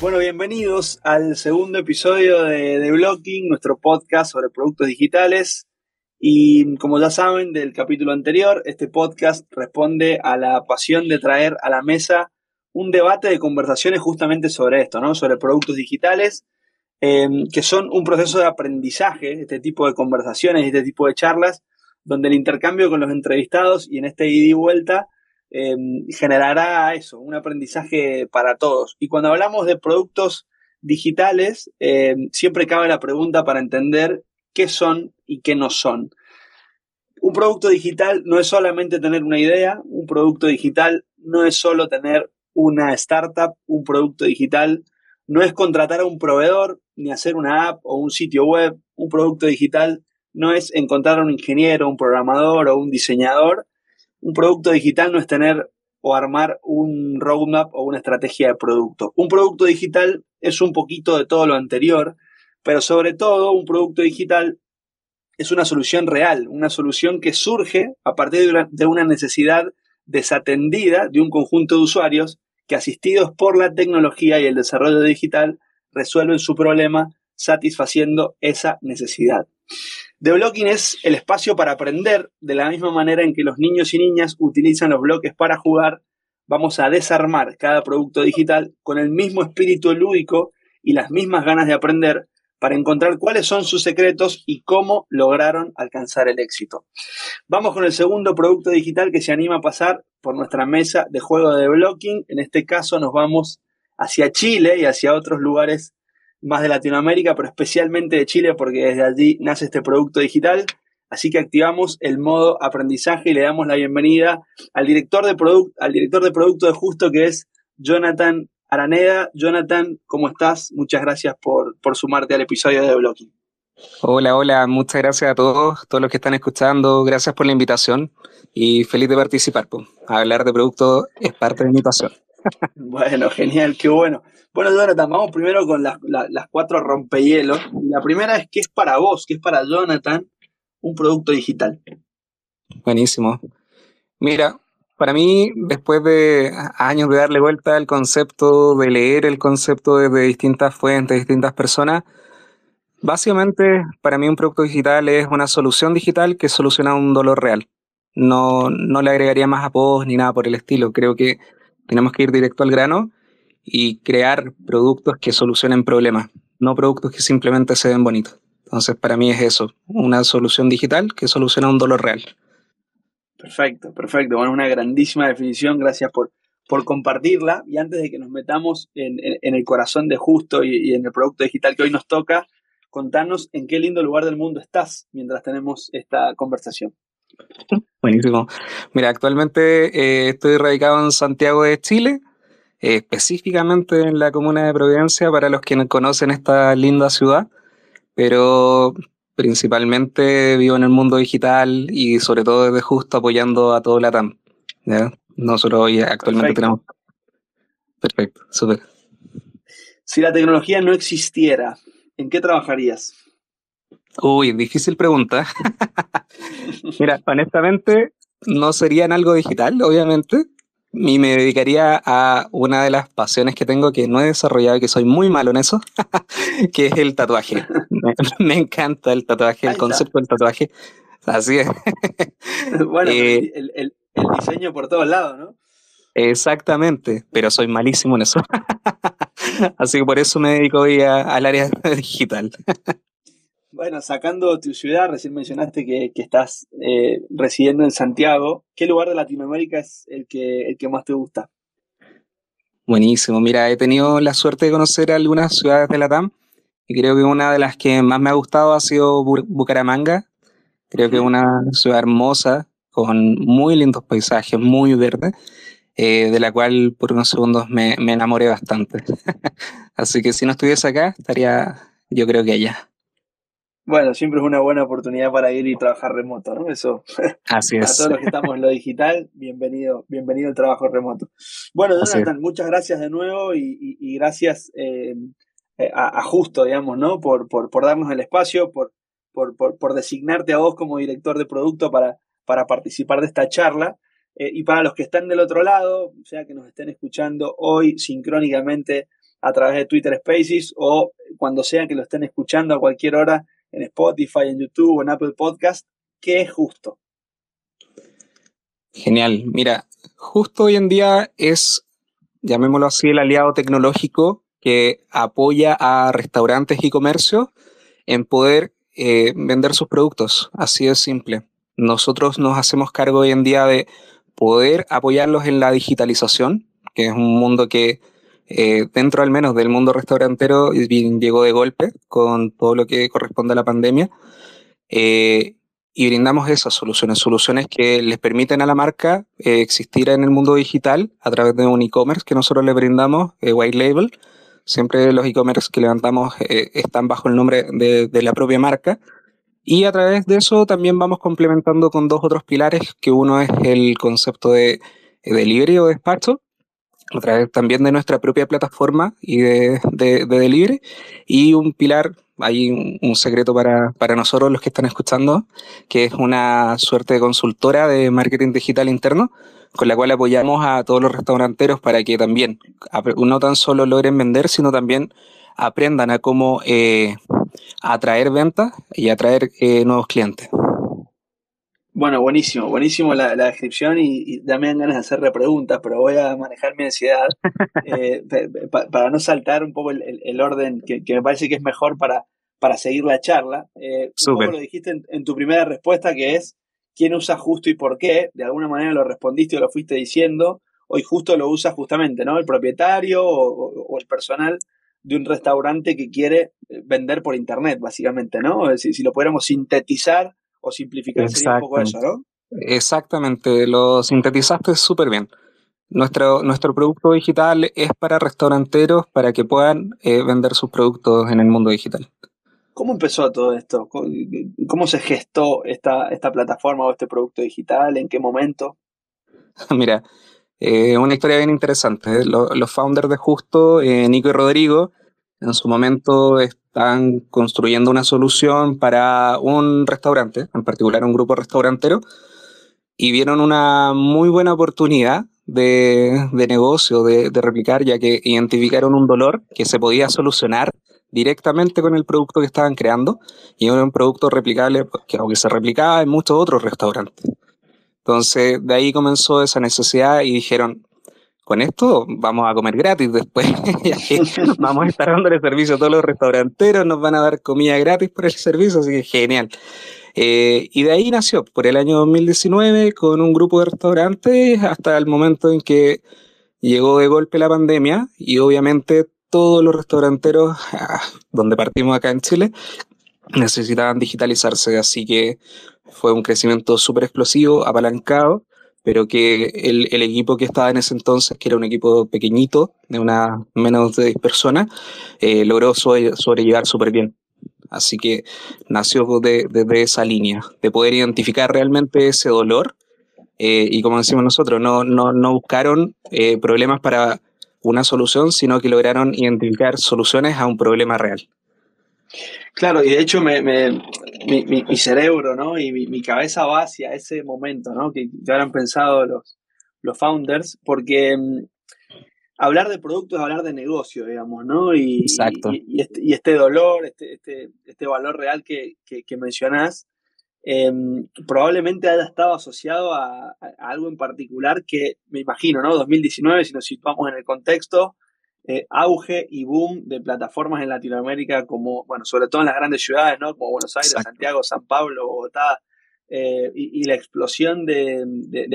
Bueno, bienvenidos al segundo episodio de, de Blocking, nuestro podcast sobre productos digitales. Y como ya saben del capítulo anterior, este podcast responde a la pasión de traer a la mesa un debate de conversaciones justamente sobre esto, ¿no? Sobre productos digitales, em, que son un proceso de aprendizaje, este tipo de conversaciones, este tipo de charlas, donde el intercambio con los entrevistados y en este ida y vuelta Em, generará eso, un aprendizaje para todos. Y cuando hablamos de productos digitales, em, siempre cabe la pregunta para entender qué son y qué no son. Un producto digital no es solamente tener una idea, un producto digital no es solo tener una startup, un producto digital no es contratar a un proveedor ni hacer una app o un sitio web, un producto digital no es encontrar a un ingeniero, un programador o un diseñador, un producto digital no es tener o armar un roadmap o una estrategia de producto. Un producto digital es un poquito de todo lo anterior, pero sobre todo un producto digital es una solución real, una solución que surge a partir de una, necesidad desatendida de un conjunto de usuarios que asistidos por la tecnología y el desarrollo digital resuelven su problema satisfaciendo esa necesidad. The Blocking es el espacio para aprender de la misma manera en que los niños y niñas utilizan los bloques para jugar. Vamos a desarmar cada producto digital con el mismo espíritu lúdico y las mismas ganas de aprender para encontrar cuáles son sus secretos y cómo lograron alcanzar el éxito. Vamos con el segundo producto digital que se anima a pasar por nuestra mesa de juego de blocking. En este caso nos vamos hacia Chile y hacia otros lugares más de Latinoamérica, pero especialmente de Chile, porque desde allí nace este producto digital. Así que activamos el modo aprendizaje y le damos la bienvenida al director de, producto, al director de producto de Justo, que es Jonathan Araneda. Jonathan, ¿cómo estás? Muchas gracias por, por sumarte al episodio de Blocking. Hola, hola, muchas gracias a todos, todos los que están escuchando, gracias por la invitación y feliz de participar. Pues. Hablar de producto es parte de mi pasión. bueno, genial, qué bueno. Bueno, Jonathan, vamos primero con las, cuatro rompehielos. La primera es ¿qué es para vos, qué es para Jonathan un producto digital? Buenísimo. Mira, para mí, después de años de darle vuelta al concepto, de leer el concepto desde distintas fuentes, distintas personas, básicamente para mí un producto digital es una solución digital que soluciona un dolor real. No, no le agregaría más a post ni nada por el estilo. Creo que tenemos que ir directo al grano y crear productos que solucionen problemas, no productos que simplemente se ven bonitos. Entonces, para mí es eso, una solución digital que soluciona un dolor real. Perfecto, perfecto. Bueno, una grandísima definición. Gracias por, por compartirla. Y antes de que nos metamos en, el corazón de Justo y, en el producto digital que hoy nos toca, contanos en qué lindo lugar del mundo estás mientras tenemos esta conversación. Buenísimo. Mira, actualmente eh, estoy radicado en Santiago de Chile, específicamente en la comuna de Providencia, para los que no conocen esta linda ciudad, pero principalmente vivo en el mundo digital y sobre todo desde justo apoyando a todo Latam. ¿ya? Nosotros hoy actualmente tenemos... Perfecto, súper. Si la tecnología no existiera, ¿en qué trabajarías? Uy, difícil pregunta. Mira, honestamente, no sería en algo digital, obviamente, y me dedicaría a una de las pasiones que tengo que no he desarrollado y que soy muy malo en eso, que es el tatuaje. me, encanta el tatuaje, el concepto del tatuaje. Así es. bueno, eh, el, diseño por todos lados, ¿no? Exactamente, pero soy malísimo en eso. Así que por eso me dedico hoy al área digital. Bueno, sacando tu ciudad, recién mencionaste que, estás eh, residiendo en Santiago. ¿Qué lugar de Latinoamérica es el que, el que más te gusta? Buenísimo. Mira, he tenido la suerte de conocer algunas ciudades de la TAM y creo que una de las que más me ha gustado ha sido Bucaramanga. Creo que es una ciudad hermosa, con muy lindos paisajes, muy verde, eh, de la cual por unos segundos me, me enamoré bastante. Así que si no estuviese acá, estaría yo creo que allá. Bueno, siempre es una buena oportunidad para ir y trabajar remoto, ¿no? Eso. Así es. A todos los que estamos en lo digital, bienvenido, bienvenido al trabajo remoto. Bueno, Jonathan, muchas gracias de nuevo y, gracias eh, eh, a, Justo, digamos, ¿no? Por, por, por darnos el espacio, por, por, por, designarte a vos como director de producto para, para participar de esta charla. Eh, y para los que están del otro lado, sea que nos estén escuchando hoy sincrónicamente a través de Twitter Spaces o cuando sea que lo estén escuchando a cualquier hora en Spotify, en YouTube en Apple Podcast, ¿qué es justo? Genial. Mira, justo hoy en día es, llamémoslo así, el aliado tecnológico que apoya a restaurantes y comercios en poder eh, vender sus productos. Así de simple. Nosotros nos hacemos cargo hoy en día de poder apoyarlos en la digitalización, que es un mundo que eh, dentro al menos del mundo restaurantero llegó de golpe con todo lo que corresponde a la pandemia. Eh, y brindamos esas soluciones, soluciones que les permiten a la marca eh, existir en el mundo digital a través de un e-commerce que nosotros le brindamos, White Label. Siempre los e-commerce que levantamos están bajo el nombre de, de la propia marca. Y a través de eso también vamos complementando con dos otros pilares, que uno es el concepto de delivery o despacho, a través también de nuestra propia plataforma y de, de, delivery. Y un pilar, hay un, secreto para, para, nosotros los que están escuchando, que es una suerte de consultora de marketing digital interno, con la cual apoyamos a todos los restauranteros para que también no tan solo logren vender, sino también aprendan a cómo eh, atraer ventas y atraer eh, nuevos clientes. Bueno, buenísimo, buenísimo la, descripción y, ya me dan ganas de hacerle preguntas, pero voy a manejar mi ansiedad eh, para no saltar un poco el, orden que, me parece que es mejor para, para seguir la charla. Eh, un poco lo dijiste en, tu primera respuesta que es quién usa justo y por qué. De alguna manera lo respondiste o lo fuiste diciendo. Hoy justo lo usa justamente, ¿no? El propietario o, el personal de un restaurante que quiere eh, vender por internet, básicamente, ¿no? Si, si lo pudiéramos sintetizar o simplificar sería un poco eso, ¿no? Exactamente, lo sintetizaste súper bien. Nuestro, nuestro producto digital es para restauranteros para que puedan eh, vender sus productos en el mundo digital. ¿Cómo empezó todo esto? ¿Cómo se gestó esta, esta plataforma o este producto digital? ¿En qué momento? Mira, eh, una historia bien interesante. Los, founders de Justo, eh, Nico y Rodrigo, en su momento están construyendo una solución para un restaurante, en particular un grupo restaurantero, y vieron una muy buena oportunidad de, negocio, de, replicar, ya que identificaron un dolor que se podía solucionar directamente con el producto que estaban creando, y era un producto replicable que, que se replicaba en muchos otros restaurantes. Entonces, de ahí comenzó esa necesidad y dijeron, con esto vamos a comer gratis después. vamos a estar dándole servicio a todos los restauranteros, nos van a dar comida gratis por el servicio, así que genial. Eh, y de ahí nació, por el año 2019, con un grupo de restaurantes, hasta el momento en que llegó de golpe la pandemia y obviamente todos los restauranteros, ah, donde partimos acá en Chile, necesitaban digitalizarse, así que fue un crecimiento súper explosivo, apalancado, pero que el, el, equipo que estaba en ese entonces, que era un equipo pequeñito, de una menos de 10 personas, eh, logró sobrellevar súper bien. Así que nació desde de, esa línea, de poder identificar realmente ese dolor. Eh, y como decimos nosotros, no, no, no buscaron eh, problemas para una solución, sino que lograron identificar soluciones a un problema real. Claro, y de hecho me, mi, cerebro ¿no? y mi, cabeza va hacia ese momento ¿no? que, ya habrán pensado los, los founders, porque mm, hablar de productos es hablar de negocio, digamos, ¿no? Y, Exacto. y, este, este, dolor, este, este, este, valor real que, que, mencionás, em, probablemente haya estado asociado a, a, algo en particular que me imagino, ¿no? 2019, si nos situamos en el contexto, eh, auge y boom de plataformas en Latinoamérica, como, bueno, sobre todo en las grandes ciudades, ¿no? Como Buenos Aires, Santiago, San Pablo, Bogotá, eh, y, la explosión de,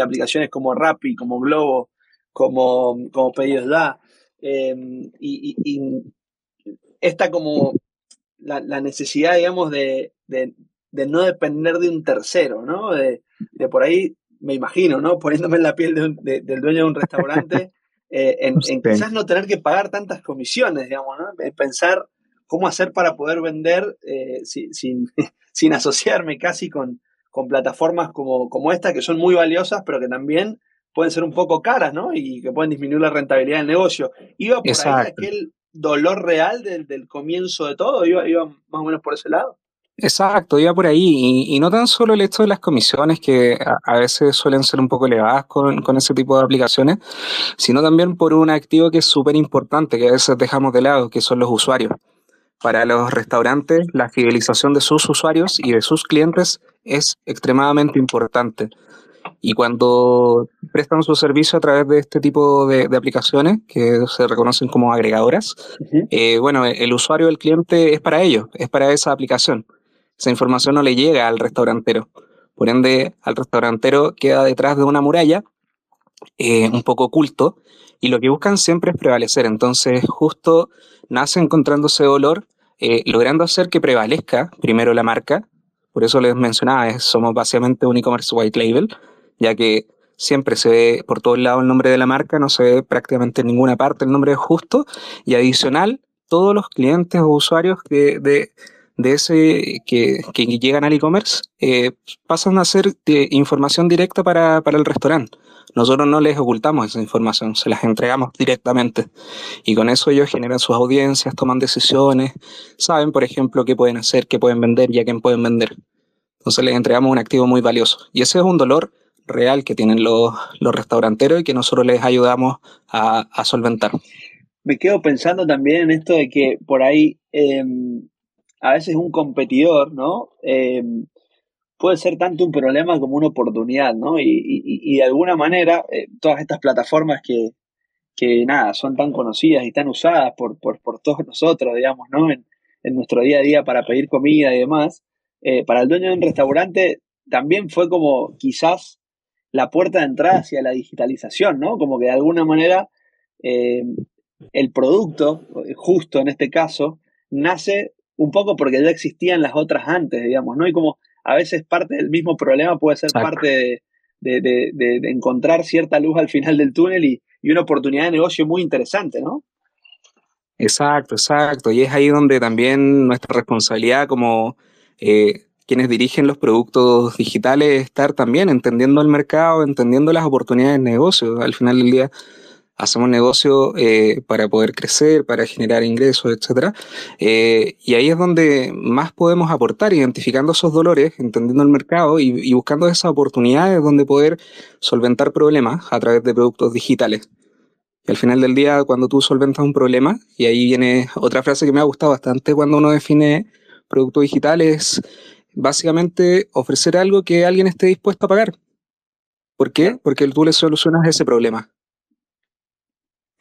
aplicaciones como Rappi, como Globo, como, como Pedidos Da. Em, y, esta como la, necesidad, digamos, de, no depender de un tercero, ¿no? De, por ahí, me imagino, ¿no? Poniéndome en la piel del dueño de un restaurante. Eh, en, quizás no tener que pagar tantas comisiones, digamos, ¿no? pensar cómo hacer para poder vender eh, sin, sin, asociarme casi con, con plataformas como, como esta, que son muy valiosas, pero que también pueden ser un poco caras, ¿no? Y que pueden disminuir la rentabilidad del negocio. ¿Iba por ahí aquel dolor real del, del, comienzo de todo? ¿Iba, ¿Iba más o menos por ese lado? Exacto, iba por ahí. Y, no tan solo el hecho de las comisiones, que a, veces suelen ser un poco elevadas con, con, ese tipo de aplicaciones, sino también por un activo que es súper importante, que a veces dejamos de lado, que son los usuarios. Para los restaurantes, la fidelización de sus usuarios y de sus clientes es extremadamente importante. Y cuando prestan su servicio a través de este tipo de, aplicaciones, que se reconocen como agregadoras, eh, bueno, el usuario del cliente es para ellos, es para esa aplicación. Esa información no le llega al restaurantero. Por ende, al restaurantero queda detrás de una muralla, eh, un poco oculto, y lo que buscan siempre es prevalecer. Entonces, justo nace encontrando ese dolor, eh, logrando hacer que prevalezca primero la marca. Por eso les mencionaba, somos básicamente un e-commerce white label, ya que siempre se ve por todos lados el nombre de la marca, no se ve prácticamente en ninguna parte el nombre justo, y adicional, todos los clientes o usuarios de, de, ese que, que, llegan al e-commerce eh, pasan a ser de información directa para, para el restaurante. Nosotros no les ocultamos esa información, se las entregamos directamente. Y con eso ellos generan sus audiencias, toman decisiones, saben, por ejemplo, qué pueden hacer, qué pueden vender y a quién pueden vender. Entonces les entregamos un activo muy valioso. Y ese es un dolor real que tienen los, los restauranteros y que nosotros les ayudamos a, solventar. Me quedo pensando también en esto de que por ahí em, a veces un competidor, ¿no? Em, puede ser tanto un problema como una oportunidad, ¿no? Y, de alguna manera, eh, todas estas plataformas que, que, nada, son tan conocidas y tan usadas por, por, todos nosotros, digamos, ¿no? En, en, nuestro día a día para pedir comida y demás, eh, para el dueño de un restaurante también fue como quizás la puerta de entrada hacia la digitalización, ¿no? Como que de alguna manera eh, el producto, justo en este caso, nace un poco porque ya existían las otras antes, digamos, ¿no? Y como a veces parte del mismo problema puede ser parte de, encontrar cierta luz al final del túnel y, una oportunidad de negocio muy interesante, ¿no? Exacto, exacto. Y es ahí donde también nuestra responsabilidad como eh, quienes dirigen los productos digitales estar también entendiendo el mercado, entendiendo las oportunidades de negocio. Al final del día hacemos negocio eh, para poder crecer, para generar ingresos, etc. Eh, y ahí es donde más podemos aportar, identificando esos dolores, entendiendo el mercado y, buscando esas oportunidades donde poder solventar problemas a través de productos digitales. Y al final del día, cuando tú solventas un problema, y ahí viene otra frase que me ha gustado bastante cuando uno define productos digitales, básicamente ofrecer algo que alguien esté dispuesto a pagar. ¿Por qué? Porque tú le solucionas ese problema.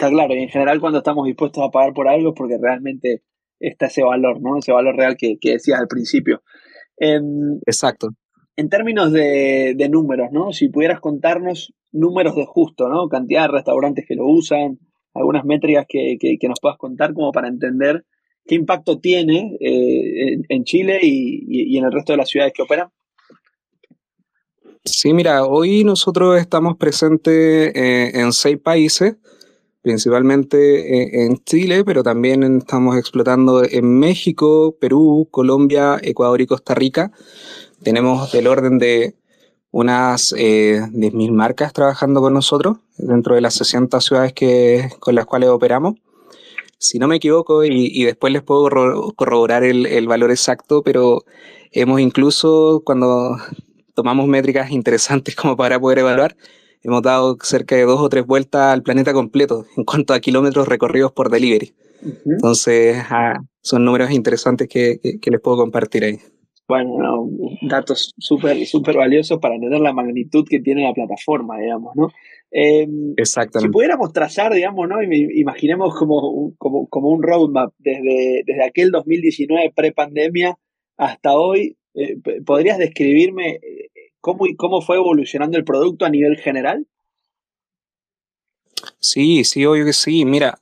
Está claro, y en general cuando estamos dispuestos a pagar por algo es porque realmente está ese valor, ¿no? Ese valor real que, decías al principio. Em, Exacto. En términos de, números, ¿no? Si pudieras contarnos números de justo, ¿no? Cantidad de restaurantes que lo usan, algunas métricas que, que nos puedas contar como para entender qué impacto tiene eh, en, Chile y, en el resto de las ciudades que operan? Sí, mira, hoy nosotros estamos presentes eh, en seis países, principalmente eh, en Chile, pero también estamos explotando en México, Perú, Colombia, Ecuador y Costa Rica. Tenemos del orden de unas 10.000 marcas trabajando con nosotros dentro de las 60 ciudades que, con las cuales operamos si no me equivoco, y, después les puedo corroborar el, valor exacto, pero hemos incluso, cuando tomamos métricas interesantes como para poder evaluar, hemos dado cerca de dos o tres vueltas al planeta completo en cuanto a kilómetros recorridos por delivery. Entonces, ah, son números interesantes que, les puedo compartir ahí. Bueno, datos súper súper valiosos para entender la magnitud que tiene la plataforma, digamos, ¿no? Eh, Exactamente. Si pudiéramos trazar, digamos, ¿no? Imaginemos como, como, como un roadmap desde, desde aquel 2019 pre-pandemia hasta hoy, eh, ¿podrías describirme eh, cómo, cómo fue evolucionando el producto a nivel general? Sí, sí, obvio que sí. Mira,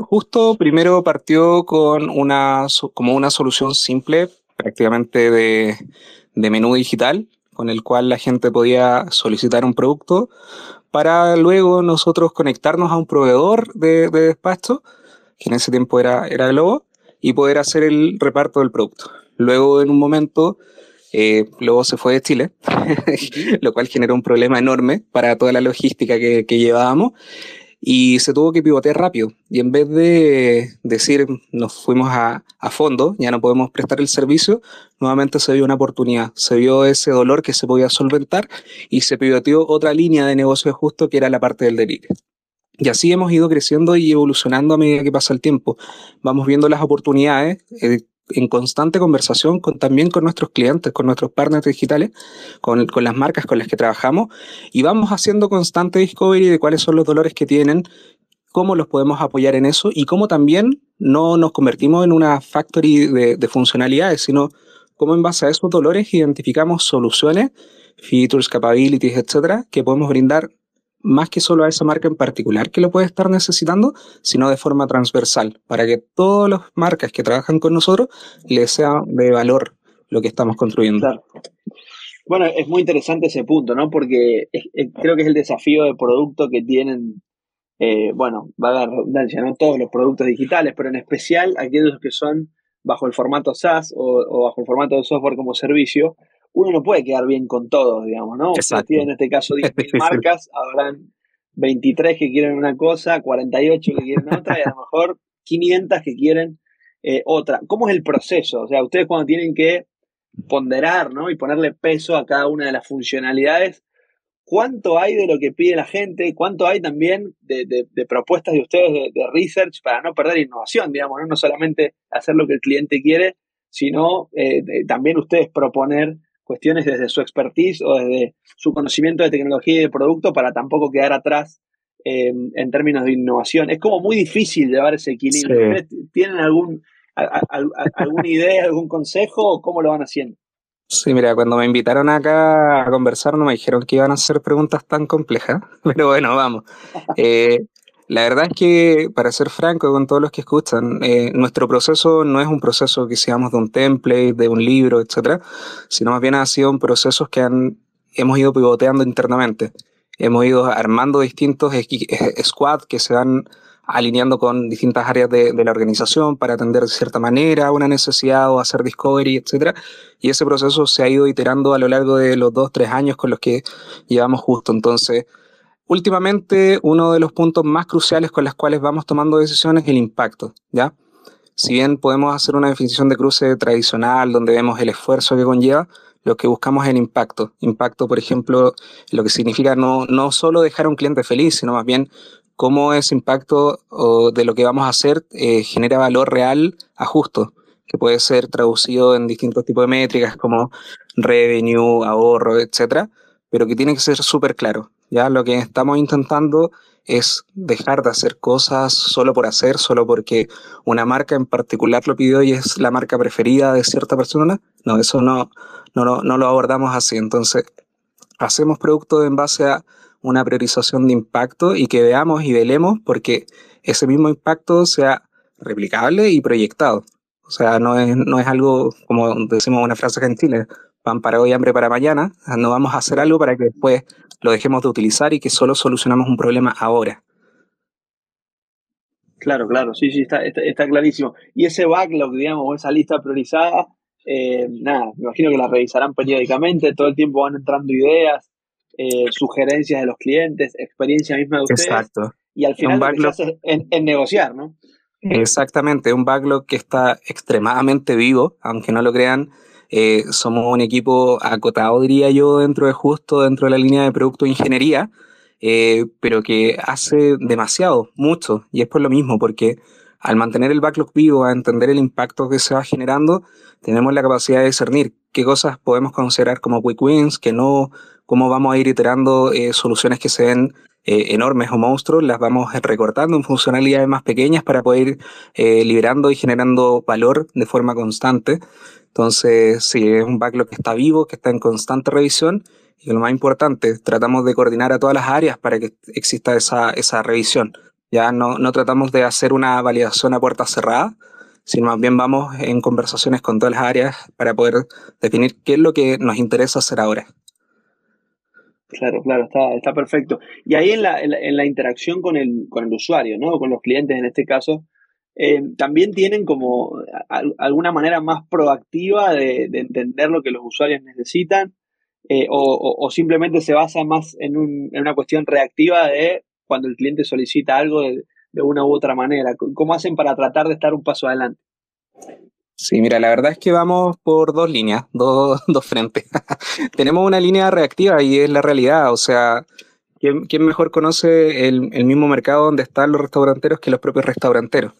justo primero partió con una, como una solución simple, prácticamente de, de menú digital, con el cual la gente podía solicitar un producto para luego nosotros conectarnos a un proveedor de, despacho, que en ese tiempo era, era Globo, y poder hacer el reparto del producto. Luego, en un momento, eh, Globo se fue de Chile, lo cual generó un problema enorme para toda la logística que, llevábamos. y se tuvo que pivotear rápido. Y en vez de decir nos fuimos a, a, fondo, ya no podemos prestar el servicio, nuevamente se vio una oportunidad, se vio ese dolor que se podía solventar y se pivoteó otra línea de negocio justo que era la parte del delivery. Y así hemos ido creciendo y evolucionando a medida que pasa el tiempo. Vamos viendo las oportunidades, eh, en constante conversación con, también con nuestros clientes, con nuestros partners digitales, con, con, las marcas con las que trabajamos y vamos haciendo constante discovery de cuáles son los dolores que tienen, cómo los podemos apoyar en eso y cómo también no nos convertimos en una factory de, de funcionalidades, sino cómo en base a esos dolores identificamos soluciones, features, capabilities, etcétera, que podemos brindar más que solo a esa marca en particular que lo puede estar necesitando, sino de forma transversal, para que todas las marcas que trabajan con nosotros les sea de valor lo que estamos construyendo. Claro. Bueno, es muy interesante ese punto, ¿no? Porque creo que es el desafío de producto que tienen, eh, bueno, va a dar redundancia, no todos los productos digitales, pero en especial aquellos que son bajo el formato SaaS o, o bajo el formato de software como servicio, uno no puede quedar bien con todos, digamos, ¿no? Exacto. en este caso 10 marcas, habrán 23 que quieren una cosa, 48 que quieren otra y a lo mejor 500 que quieren eh, otra. ¿Cómo es el proceso? O sea, ustedes cuando tienen que ponderar, ¿no? Y ponerle peso a cada una de las funcionalidades, ¿cuánto hay de lo que pide la gente? ¿Cuánto hay también de, propuestas de ustedes de, research para no perder innovación, digamos, ¿no? No solamente hacer lo que el cliente quiere, sino eh, también ustedes proponer cuestiones desde su expertise o desde su conocimiento de tecnología y de producto para tampoco quedar atrás en términos de innovación. Es como muy difícil llevar ese equilibrio. ¿Tienen algún, alguna idea, algún consejo o cómo lo van haciendo? Sí, mira, cuando me invitaron acá a conversar no me dijeron que iban a hacer preguntas tan complejas, pero bueno, vamos. Eh, la verdad es que, para ser franco con todos los que escuchan, eh, nuestro proceso no es un proceso que seamos de un template, de un libro, etcétera, sino más bien ha sido un proceso que han, hemos ido pivoteando internamente. Hemos ido armando distintos squads que se van alineando con distintas áreas de, de, la organización para atender de cierta manera una necesidad o hacer discovery, etcétera. Y ese proceso se ha ido iterando a lo largo de los dos, tres años con los que llevamos justo. Entonces, Últimamente, uno de los puntos más cruciales con los cuales vamos tomando decisiones es el impacto, ¿ya? Si bien podemos hacer una definición de cruce tradicional donde vemos el esfuerzo que conlleva, lo que buscamos es el impacto. Impacto, por ejemplo, lo que significa no, no solo dejar a un cliente feliz, sino más bien cómo ese impacto de lo que vamos a hacer eh, genera valor real a justo, que puede ser traducido en distintos tipos de métricas como revenue, ahorro, etcétera, pero que tiene que ser súper claro. Ya lo que estamos intentando es dejar de hacer cosas solo por hacer, solo porque una marca en particular lo pidió y es la marca preferida de cierta persona. No, eso no, no, no lo abordamos así. Entonces, hacemos productos en base a una priorización de impacto y que veamos y velemos porque ese mismo impacto sea replicable y proyectado. O sea, no es, no es algo, como decimos una frase en Chile, pan para hoy, hambre para mañana. No vamos a hacer algo para que después lo dejemos de utilizar y que solo solucionamos un problema ahora. Claro, claro, sí, sí, está, está, clarísimo. Y ese backlog, digamos, o esa lista priorizada, eh, nada, me imagino que la revisarán periódicamente, todo el tiempo van entrando ideas, eh, sugerencias de los clientes, experiencia misma de ustedes. Exacto. Y al final lo que en, en negociar, ¿no? Exactamente, un backlog que está extremadamente vivo, aunque no lo crean, eh, somos un equipo acotado, diría yo, dentro de justo, dentro de la línea de producto de ingeniería, eh, pero que hace demasiado, mucho, y es por lo mismo, porque al mantener el backlog vivo, a entender el impacto que se va generando, tenemos la capacidad de discernir qué cosas podemos considerar como quick wins, que no, cómo vamos a ir iterando eh, soluciones que se ven enormes o monstruos, las vamos recortando en funcionalidades más pequeñas para poder ir liberando y generando valor de forma constante. Entonces, sí, es un backlog que está vivo, que está en constante revisión y lo más importante, tratamos de coordinar a todas las áreas para que exista esa, esa revisión. Ya no, no tratamos de hacer una validación a puerta cerrada, sino más bien vamos en conversaciones con todas las áreas para poder definir qué es lo que nos interesa hacer ahora. Claro, claro, está, está perfecto. Y ahí en la, en la, interacción con el, con el usuario, ¿no? Con los clientes en este caso, eh, también tienen como alguna manera más proactiva de, entender lo que los usuarios necesitan eh, o, simplemente se basa más en, una cuestión reactiva de cuando el cliente solicita algo de, una u otra manera? ¿Cómo hacen para tratar de estar un paso adelante? Sí, mira, la verdad es que vamos por dos líneas, dos, dos frentes. Tenemos una línea reactiva y es la realidad, o sea, ¿quién, mejor conoce el, el, mismo mercado donde están los restauranteros que los propios restauranteros?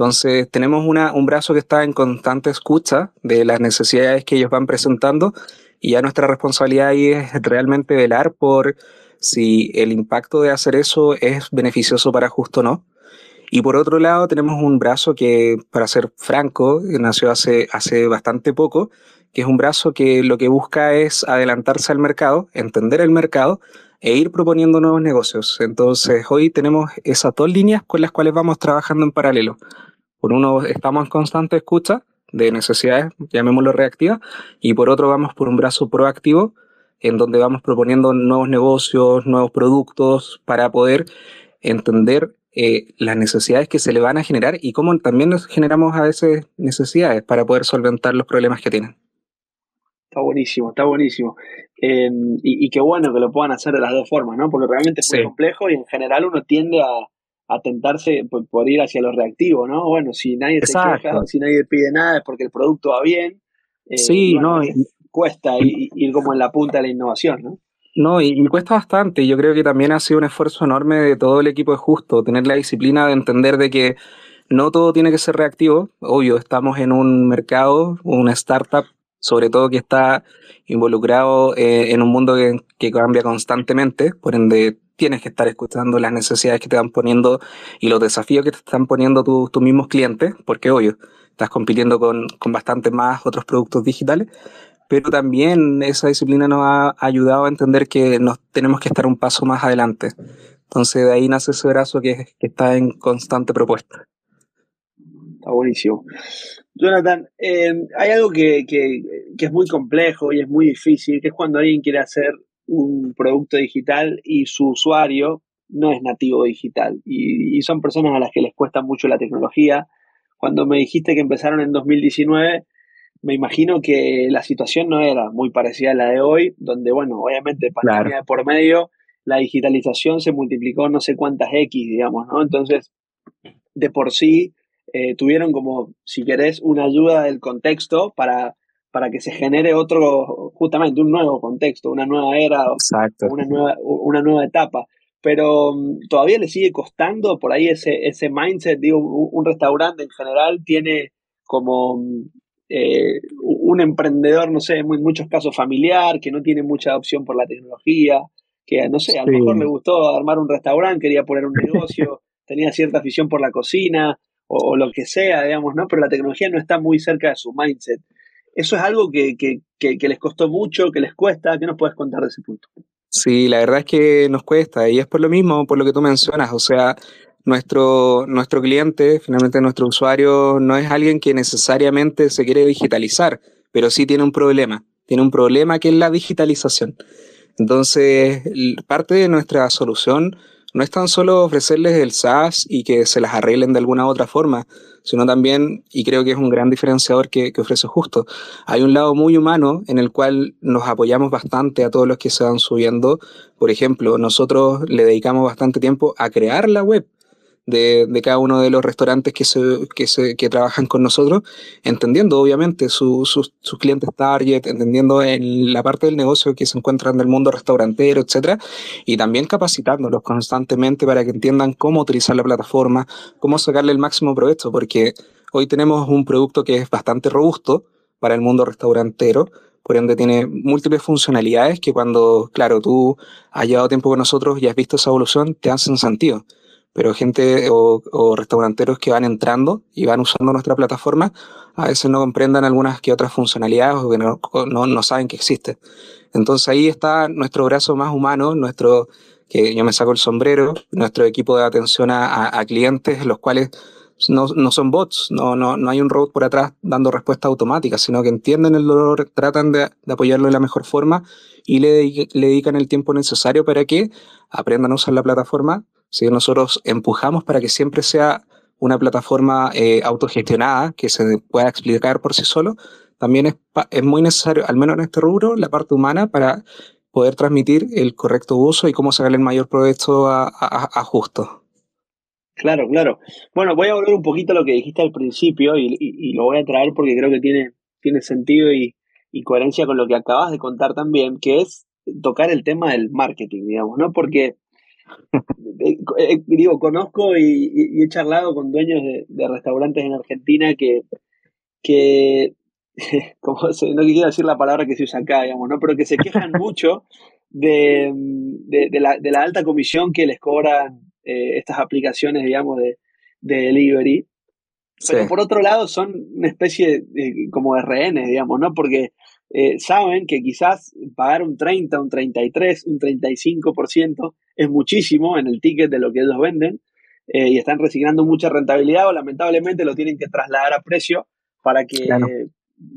Entonces, tenemos una, un brazo que está en constante escucha de las necesidades que ellos van presentando y ya nuestra responsabilidad ahí es realmente velar por si el impacto de hacer eso es beneficioso para justo o no. Y por otro lado, tenemos un brazo que, para ser franco, nació hace, hace bastante poco, que es un brazo que lo que busca es adelantarse al mercado, entender el mercado e ir proponiendo nuevos negocios. Entonces, hoy tenemos esas dos líneas con las cuales vamos trabajando en paralelo. Por uno, estamos en constante escucha de necesidades, llamémoslo reactiva, y por otro vamos por un brazo proactivo en donde vamos proponiendo nuevos negocios, nuevos productos para poder entender eh, las necesidades que se le van a generar y cómo también nos generamos a veces necesidades para poder solventar los problemas que tienen. Está buenísimo, está buenísimo. Em, y, qué bueno que lo puedan hacer de las dos formas, ¿no? Porque realmente es muy complejo y en general uno tiende a, a tentarse por, ir hacia lo reactivo, ¿no? Bueno, si nadie se queja, si nadie pide nada es porque el producto va bien. Eh, sí, no. cuesta ir, como en la punta de la innovación, ¿no? No, y, cuesta bastante. Yo creo que también ha sido un esfuerzo enorme de todo el equipo de Justo, tener la disciplina de entender de que no todo tiene que ser reactivo. Obvio, estamos en un mercado, una startup, sobre todo que está involucrado eh, en un mundo que, que, cambia constantemente, por ende tienes que estar escuchando las necesidades que te van poniendo y los desafíos que te están poniendo tus mismos clientes, porque obvio, estás compitiendo con, con bastante más otros productos digitales, pero también esa disciplina nos ha ayudado a entender que nos tenemos que estar un paso más adelante. Entonces de ahí nace ese brazo que, está en constante propuesta. Está buenísimo. Jonathan, eh, hay algo que, que, es muy complejo y es muy difícil, que es cuando alguien quiere hacer un producto digital y su usuario no es nativo digital y, son personas a las que les cuesta mucho la tecnología. Cuando me dijiste que empezaron en 2019, me imagino que la situación no era muy parecida a la de hoy, donde, bueno, obviamente pandemia de por medio, la digitalización se multiplicó no sé cuántas X, digamos, ¿no? Entonces, de por sí, eh, tuvieron como, si querés, una ayuda del contexto para para que se genere otro, justamente un nuevo contexto, una nueva era, Una, nueva, una nueva etapa. Pero mm, todavía le sigue costando por ahí ese, ese mindset, digo, un restaurante en general tiene como mm, eh, un emprendedor, no sé, en muchos casos familiar, que no tiene mucha opción por la tecnología, que no sé, a lo mejor le gustó armar un restaurante, quería poner un negocio, tenía cierta afición por la cocina o, o, lo que sea, digamos, ¿no? Pero la tecnología no está muy cerca de su mindset. ¿Eso es algo que, les costó mucho, que les cuesta? ¿Qué nos puedes contar de ese punto? Sí, la verdad es que nos cuesta y es por lo mismo, por lo que tú mencionas. O sea, nuestro, nuestro cliente, finalmente nuestro usuario, no es alguien que necesariamente se quiere digitalizar, pero sí tiene un problema. Tiene un problema que es la digitalización. Entonces, parte de nuestra solución no es tan solo ofrecerles el SaaS y que se las arreglen de alguna otra forma, sino también, y creo que es un gran diferenciador que, que, ofrece Justo, hay un lado muy humano en el cual nos apoyamos bastante a todos los que se van subiendo. Por ejemplo, nosotros le dedicamos bastante tiempo a crear la web de, de, cada uno de los restaurantes que, se, que, se, que trabajan con nosotros, entendiendo obviamente sus, sus clientes target, entendiendo en la parte del negocio que se encuentran del mundo restaurantero, etcétera, y también capacitándolos constantemente para que entiendan cómo utilizar la plataforma, cómo sacarle el máximo provecho, porque hoy tenemos un producto que es bastante robusto para el mundo restaurantero, por ende tiene múltiples funcionalidades que cuando, claro, tú has llevado tiempo con nosotros y has visto esa evolución, te hacen sentido pero gente o, restauranteros que van entrando y van usando nuestra plataforma, a veces no comprendan algunas que otras funcionalidades o que no, no, saben que existe. Entonces ahí está nuestro brazo más humano, nuestro, que yo me saco el sombrero, nuestro equipo de atención a, a, clientes, los cuales no, no, son bots, no, no, no hay un robot por atrás dando respuesta automática, sino que entienden el dolor, tratan de, de apoyarlo de la mejor forma y le, le dedican el tiempo necesario para que aprendan a usar la plataforma ¿sí? Nosotros empujamos para que siempre sea una plataforma eh, autogestionada que se pueda explicar por sí solo. También es, es, muy necesario, al menos en este rubro, la parte humana para poder transmitir el correcto uso y cómo sacarle el mayor provecho a, a, justo. Claro, claro. Bueno, voy a volver un poquito a lo que dijiste al principio y, lo voy a traer porque creo que tiene, tiene sentido y, y, coherencia con lo que acabas de contar también, que es tocar el tema del marketing, digamos, ¿no? Porque, digo, conozco y, he charlado con dueños de, restaurantes en Argentina que, que como se, no quiero decir la palabra que se usa acá, digamos, ¿no? Pero que se quejan mucho de, de, la, de, la, alta comisión que les cobran eh, estas aplicaciones, digamos, de, delivery. Pero por otro lado son una especie de, como de rehenes, digamos, ¿no? Porque eh, saben que quizás pagar un 30, un 33, un 35% es muchísimo en el ticket de lo que ellos venden eh, y están resignando mucha rentabilidad o lamentablemente lo tienen que trasladar a precio para que,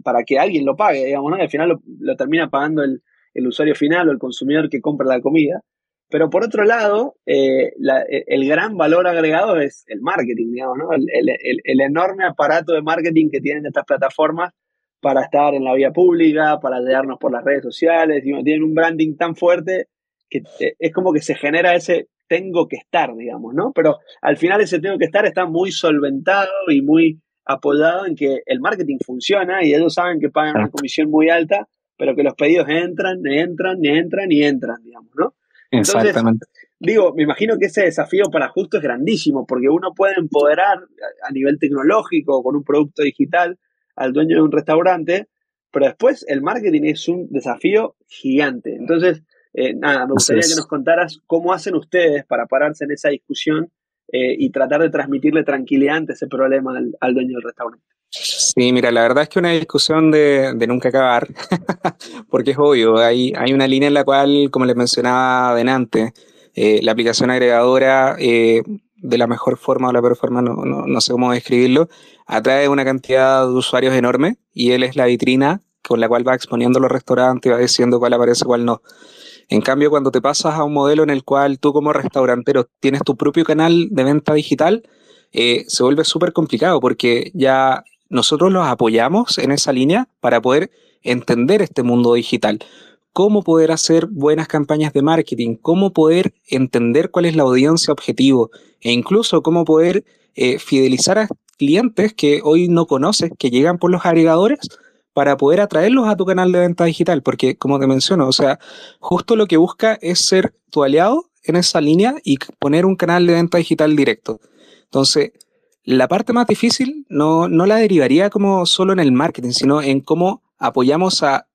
para que alguien lo pague, digamos, ¿no? Y al final lo, termina pagando el, usuario final o el consumidor que compra la comida. Pero por otro lado, eh, e, el gran valor agregado es el marketing, digamos, ¿no? El, enorme aparato de marketing que tienen estas plataformas para estar en la vía pública, para llegarnos por las redes sociales, y tienen un branding tan fuerte que eh, es como que se genera ese tengo que estar, digamos, ¿no? Pero al final ese tengo que estar está muy solventado y muy apoyado en que el marketing funciona y ellos saben que pagan una comisión muy alta, pero que los pedidos entran, entran, entran y entran, digamos, ¿no? Entonces, digo, me imagino que ese desafío para justo es grandísimo, porque uno puede empoderar a nivel tecnológico con un producto digital al dueño de un restaurante, pero después el marketing es un desafío gigante. Entonces, eh, nada, me gustaría que nos contaras cómo hacen ustedes para pararse en esa discusión eh, y tratar de transmitirle tranquilidad ante ese problema al, dueño del restaurante. Sí, mira, la verdad es que una discusión de, nunca acabar, porque es obvio, hay, hay una línea en la cual, como les mencionaba adelante, eh, la aplicación agregadora, eh, de la mejor forma o la peor forma, no, no, no, sé cómo describirlo, atrae una cantidad de usuarios enorme y él es la vitrina con la cual va exponiendo los restaurantes y va diciendo cuál aparece, cuál no. En cambio, cuando te pasas a un modelo en el cual tú como restaurantero tienes tu propio canal de venta digital, eh, se vuelve súper complicado porque ya nosotros los apoyamos en esa línea para poder entender este mundo digital. Cómo poder hacer buenas campañas de marketing, cómo poder entender cuál es la audiencia objetivo e incluso cómo poder eh, fidelizar a clientes que hoy no conoces, que llegan por los agregadores para poder atraerlos a tu canal de venta digital, porque como te menciono, o sea, justo lo que busca es ser tu aliado en esa línea y poner un canal de venta digital directo. Entonces, la parte más difícil no, no la derivaría como solo en el marketing, sino en cómo apoyamos a,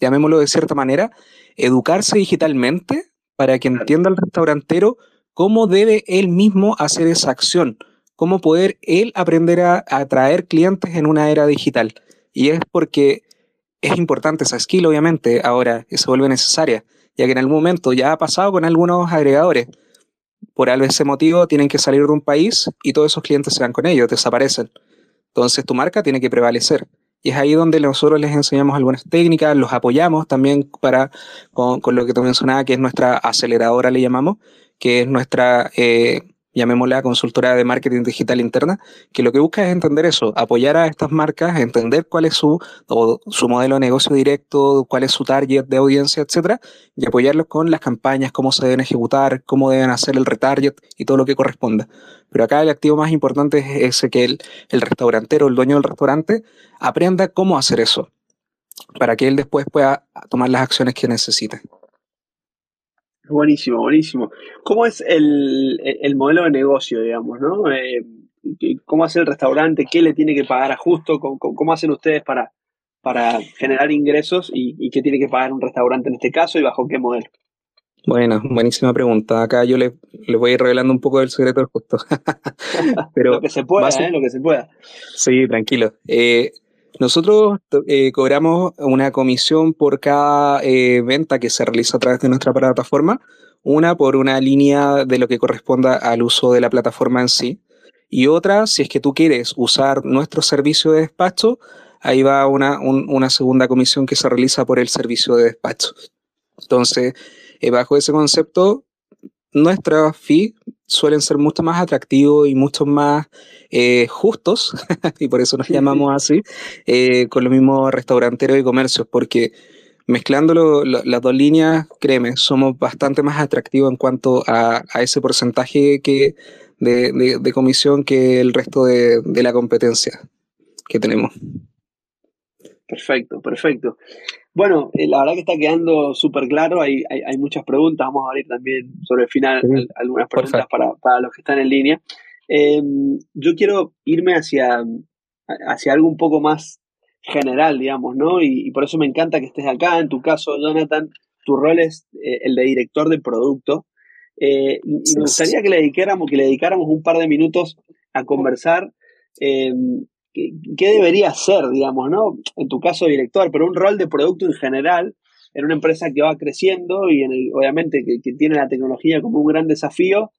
llamémoslo de cierta manera, educarse digitalmente para que entienda el restaurantero cómo debe él mismo hacer esa acción, cómo poder él aprender a atraer clientes en una era digital. Y es porque es importante esa skill, obviamente, ahora que se vuelve necesaria, ya que en algún momento ya ha pasado con algunos agregadores. Por algo ese motivo tienen que salir de un país y todos esos clientes se van con ellos, desaparecen. Entonces tu marca tiene que prevalecer. Y es ahí donde nosotros les enseñamos algunas técnicas, los apoyamos también para, con, lo que tú mencionabas, que es nuestra aceleradora, le llamamos, que es nuestra eh, llamémosla consultora de marketing digital interna, que lo que busca es entender eso, apoyar a estas marcas, entender cuál es su, su modelo de negocio directo, cuál es su target de audiencia, etcétera, y apoyarlos con las campañas, cómo se deben ejecutar, cómo deben hacer el retarget y todo lo que corresponda. Pero acá el activo más importante es ese que el, el restaurantero, el dueño del restaurante, aprenda cómo hacer eso, para que él después pueda tomar las acciones que necesite. Buenísimo, buenísimo. ¿Cómo es el, modelo de negocio, digamos, no? Eh, ¿Cómo hace el restaurante? ¿Qué le tiene que pagar a justo? ¿Cómo, hacen ustedes para, para generar ingresos y, qué tiene que pagar un restaurante en este caso y bajo qué modelo? Bueno, buenísima pregunta. Acá yo le, voy a ir revelando un poco del secreto del justo. Pero lo que se pueda, ¿eh? Lo que se pueda. Sí, tranquilo. Eh, nosotros eh, cobramos una comisión por cada eh, venta que se realiza a través de nuestra plataforma, una por una línea de lo que corresponda al uso de la plataforma en sí, y otra, si es que tú quieres usar nuestro servicio de despacho, ahí va una, una segunda comisión que se realiza por el servicio de despacho. Entonces, eh, bajo ese concepto, nuestra fee suelen ser mucho más atractivos y mucho más eh, justos, y por eso nos llamamos así, eh, con los mismos restauranteros y comercios, porque mezclando las dos líneas, créeme, somos bastante más atractivos en cuanto a, ese porcentaje que de, comisión que el resto de, la competencia que tenemos. Perfecto, perfecto. Bueno, eh, la verdad que está quedando súper claro, hay, hay, muchas preguntas, vamos a abrir también sobre el final algunas preguntas para, los que están en línea. Em, yo quiero irme hacia, hacia algo un poco más general, digamos, ¿no? Y, por eso me encanta que estés acá. En tu caso, Jonathan, tu rol es eh, el de director de producto. Eh, y, me gustaría que le dedicáramos, que le dedicáramos un par de minutos a conversar em, qué, debería ser, digamos, ¿no? En tu caso, director, pero un rol de producto en general en una empresa que va creciendo y en obviamente que, tiene la tecnología como un gran desafío,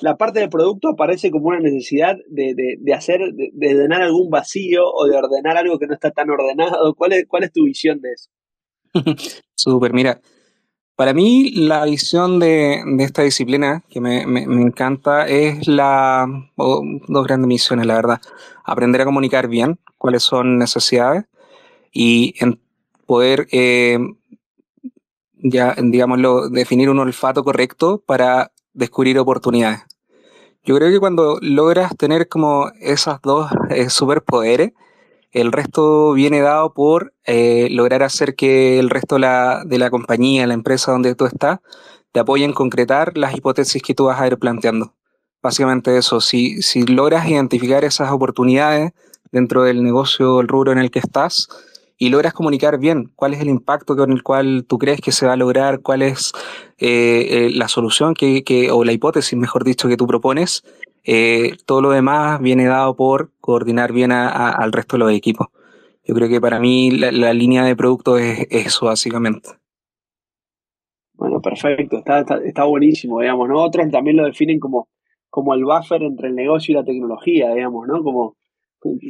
la parte del producto aparece como una necesidad de, hacer, de, de, llenar algún vacío o de ordenar algo que no está tan ordenado. ¿Cuál es, cuál es tu visión de eso? Súper, mira, para mí la visión de, esta disciplina que me, encanta es la, dos grandes misiones, la verdad. Aprender a comunicar bien cuáles son necesidades y en poder, eh, ya, digámoslo, definir un olfato correcto para descubrir oportunidades. Yo creo que cuando logras tener como esas dos eh, superpoderes, el resto viene dado por eh, lograr hacer que el resto de la, de la, compañía, la empresa donde tú estás, te apoye en concretar las hipótesis que tú vas a ir planteando. Básicamente eso, si, si logras identificar esas oportunidades dentro del negocio, el rubro en el que estás, y logras comunicar bien cuál es el impacto con el cual tú crees que se va a lograr, cuál es eh, eh, la solución que, que, o la hipótesis, mejor dicho, que tú propones, eh, todo lo demás viene dado por coordinar bien al resto de los equipos. Yo creo que para mí la, línea de producto es, eso, básicamente. Bueno, perfecto, está, está, buenísimo, digamos, ¿no? Otros también lo definen como, como el buffer entre el negocio y la tecnología, digamos, ¿no? Como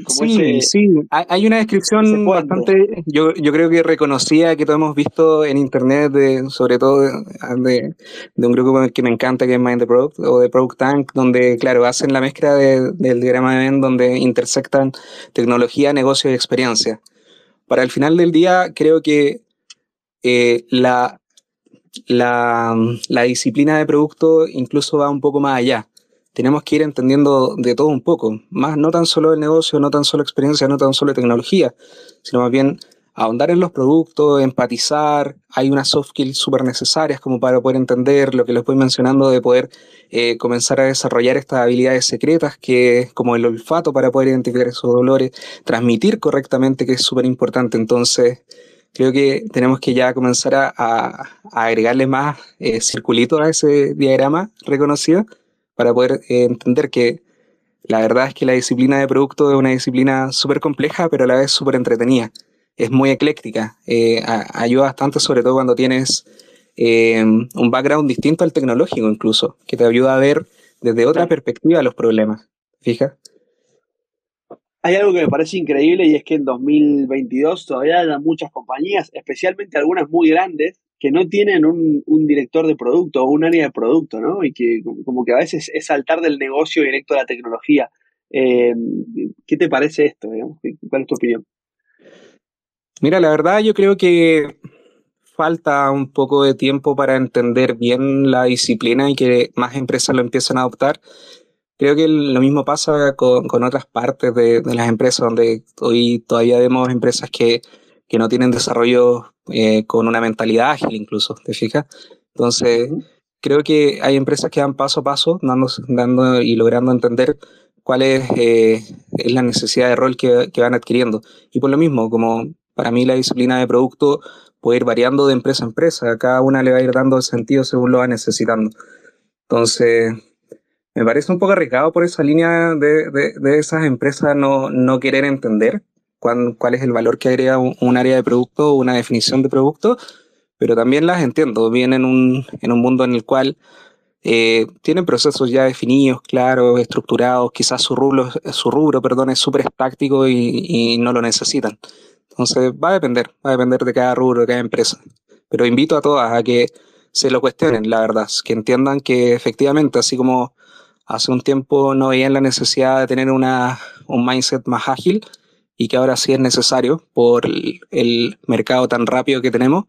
sí, sí, hay una descripción bastante, yo, yo creo que reconocía que todos hemos visto en internet, de, sobre todo de, un grupo que me encanta, que es Mind the Product, o de Product Tank, donde, claro, hacen la mezcla del diagrama de Venn, donde intersectan tecnología, negocio y experiencia. Para el final del día, creo que eh, la, la, la disciplina de producto incluso va un poco más allá tenemos que ir entendiendo de todo un poco, más no tan solo el negocio, no tan solo experiencia, no tan solo tecnología, sino más bien ahondar en los productos, empatizar, hay unas soft skills súper necesarias como para poder entender lo que les voy mencionando, de poder eh, comenzar a desarrollar estas habilidades secretas, que como el olfato para poder identificar esos dolores, transmitir correctamente, que es súper importante. Entonces, creo que tenemos que ya comenzar a, agregarle más eh, circulitos a ese diagrama reconocido para poder eh, entender que la verdad es que la disciplina de producto es una disciplina súper compleja, pero a la vez súper entretenida. Es muy ecléctica, eh, ayuda bastante, sobre todo cuando tienes eh, un background distinto al tecnológico incluso, que te ayuda a ver desde otra perspectiva los problemas. ¿Fija? Hay algo que me parece increíble y es que en 2022 todavía hay muchas compañías, especialmente algunas muy grandes, que no tienen un, director de producto o un área de producto, ¿no? Y que como que a veces es saltar del negocio directo a la tecnología. Eh, ¿Qué te parece esto? ¿Cuál es tu opinión? Mira, la verdad yo creo que falta un poco de tiempo para entender bien la disciplina y que más empresas lo empiecen a adoptar. Creo que lo mismo pasa con, otras partes de, de, las empresas, donde hoy todavía vemos empresas que, que no tienen desarrollo eh, con una mentalidad ágil incluso, ¿te fijas? Entonces, creo que hay empresas que dan paso a paso, dando, dando y logrando entender cuál es, eh, es la necesidad de rol que, que, van adquiriendo. Y por lo mismo, como para mí la disciplina de producto puede ir variando de empresa a empresa, cada una le va a ir dando el sentido según lo va necesitando. Entonces, me parece un poco arriesgado por esa línea de, de, de esas empresas no, no querer entender cuál, cuál es el valor que agrega un, área de producto o una definición de producto, pero también las entiendo, vienen en un, en un mundo en el cual eh, tienen procesos ya definidos, claros, estructurados, quizás su rubro, su rubro perdón, es súper táctico y, y, no lo necesitan. Entonces va a depender, va a depender de cada rubro, de cada empresa. Pero invito a todas a que se lo cuestionen, la verdad, que entiendan que efectivamente, así como hace un tiempo no veían la necesidad de tener una, un mindset más ágil, y que ahora sí es necesario por el, mercado tan rápido que tenemos,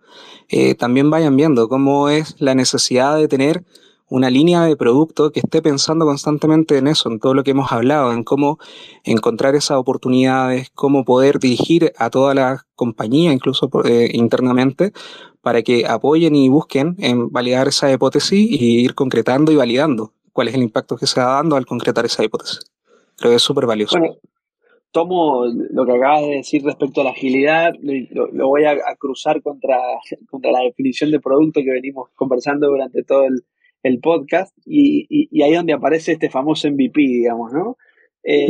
eh, también vayan viendo cómo es la necesidad de tener una línea de producto que esté pensando constantemente en eso, en todo lo que hemos hablado, en cómo encontrar esas oportunidades, cómo poder dirigir a toda la compañía, incluso eh, internamente, para que apoyen y busquen en validar esa hipótesis y ir concretando y validando cuál es el impacto que se va dando al concretar esa hipótesis. Creo que es súper valioso tomo lo que acabas de decir respecto a la agilidad, lo, voy a, cruzar contra, contra la definición de producto que venimos conversando durante todo el, podcast y, y, ahí es donde aparece este famoso MVP, digamos, ¿no? Eh,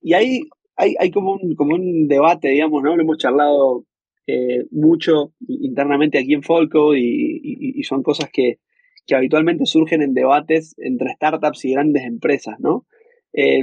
y ahí hay, hay como, un, como un debate, digamos, ¿no? Lo hemos charlado eh, mucho internamente aquí en Folco y, son cosas que, que, habitualmente surgen en debates entre startups y grandes empresas, ¿no? Eh,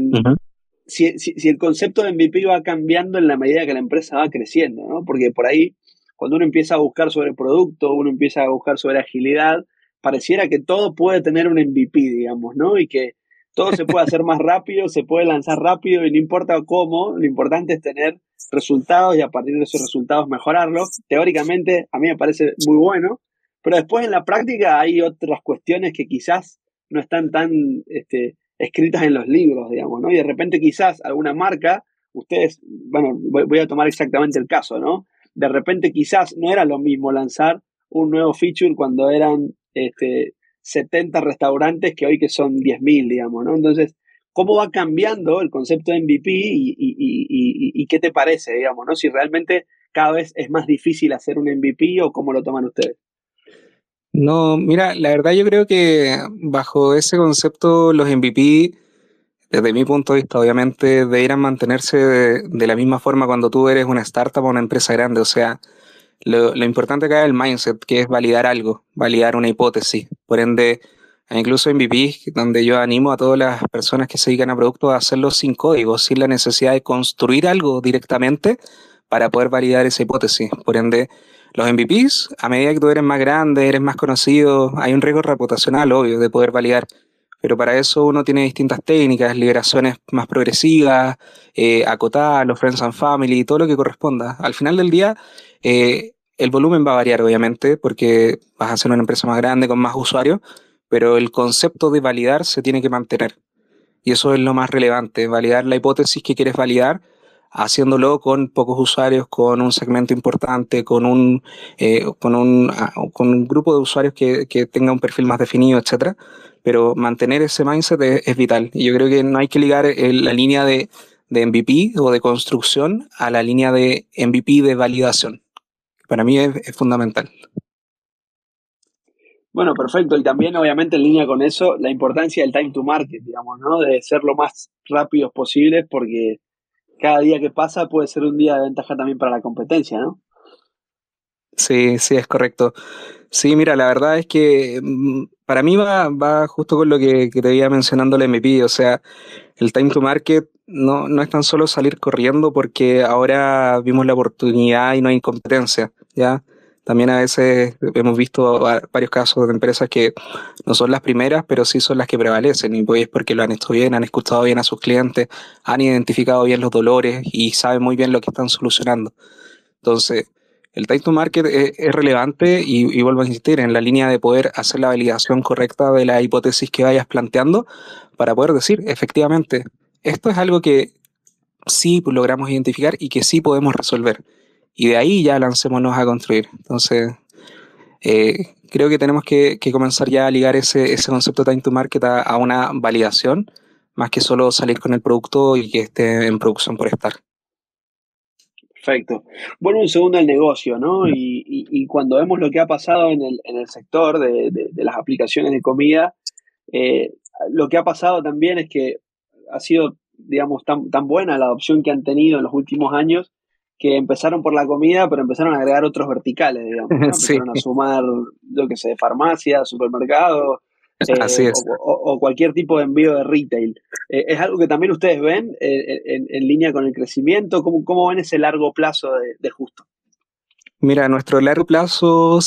si, el concepto de MVP va cambiando en la medida que la empresa va creciendo, ¿no? Porque por ahí, cuando uno empieza a buscar sobre producto, uno empieza a buscar sobre agilidad, pareciera que todo puede tener un MVP, digamos, ¿no? Y que todo se puede hacer más rápido, se puede lanzar rápido y no importa cómo, lo importante es tener resultados y a partir de esos resultados mejorarlos. Teóricamente, a mí me parece muy bueno, pero después en la práctica hay otras cuestiones que quizás no están tan este, escritas en los libros, digamos, ¿no? Y de repente quizás alguna marca, ustedes, bueno, voy, a tomar exactamente el caso, ¿no? De repente quizás no era lo mismo lanzar un nuevo feature cuando eran este, 70 restaurantes que hoy que son 10.000, digamos, ¿no? Entonces, ¿cómo va cambiando el concepto de MVP y, y, qué te parece, digamos, ¿no? Si realmente cada vez es más difícil hacer un MVP o cómo lo toman ustedes. No, mira, la verdad yo creo que bajo ese concepto los MVP, desde mi punto de vista, obviamente deberían mantenerse de, la misma forma cuando tú eres una startup o una empresa grande. O sea, lo, importante acá es el mindset, que es validar algo, validar una hipótesis. Por ende, incluso MVP, donde yo animo a todas las personas que se dedican a productos a hacerlo sin código, sin la necesidad de construir algo directamente para poder validar esa hipótesis. Por ende, los MVPs, a medida que tú eres más grande, eres más conocido, hay un riesgo reputacional, obvio, de poder validar. Pero para eso uno tiene distintas técnicas, liberaciones más progresivas, eh, acotar, los Friends and Family, todo lo que corresponda. Al final del día, eh, el volumen va a variar, obviamente, porque vas a ser una empresa más grande con más usuarios, pero el concepto de validar se tiene que mantener. Y eso es lo más relevante, validar la hipótesis que quieres validar haciéndolo con pocos usuarios, con un segmento importante, con un, eh, con un, ah, con un grupo de usuarios que, que, tenga un perfil más definido, etcétera. Pero mantener ese mindset es, vital. Y yo creo que no hay que ligar la línea de, de MVP o de construcción a la línea de MVP de validación. Para mí es, es fundamental. Bueno, perfecto. Y también, obviamente, en línea con eso, la importancia del time to market, digamos, ¿no? De ser lo más rápidos posibles, porque cada día que pasa puede ser un día de ventaja también para la competencia, ¿no? Sí, sí, es correcto. Sí, mira, la verdad es que mm, para mí va, va justo con lo que, te iba mencionando el MVP, o sea, el time to market no, no es tan solo salir corriendo porque ahora vimos la oportunidad y no hay competencia, ¿ya? También a veces hemos visto varios casos de empresas que no son las primeras, pero sí son las que prevalecen. Y pues es porque lo han hecho bien, han escuchado bien a sus clientes, han identificado bien los dolores y saben muy bien lo que están solucionando. Entonces, el time to market es, relevante y, y, vuelvo a insistir en la línea de poder hacer la validación correcta de la hipótesis que vayas planteando para poder decir, efectivamente, esto es algo que sí logramos identificar y que sí podemos resolver y de ahí ya lancémonos a construir. Entonces, eh, creo que tenemos que, comenzar ya a ligar ese, ese concepto time to market a, una validación, más que solo salir con el producto y que esté en producción por estar. Perfecto. Bueno, un segundo al negocio, ¿no? Y, cuando vemos lo que ha pasado en el, en el sector de, las aplicaciones de comida, eh, lo que ha pasado también es que ha sido, digamos, tan, tan buena la adopción que han tenido en los últimos años que empezaron por la comida, pero empezaron a agregar otros verticales, digamos. Empezaron a sumar, yo que sé, farmacia, supermercado, eh, o, cualquier tipo de envío de retail. Eh, ¿Es algo que también ustedes ven eh, en, línea con el crecimiento? ¿Cómo, ¿Cómo, ven ese largo plazo de, justo? Mira, nuestro largo plazo,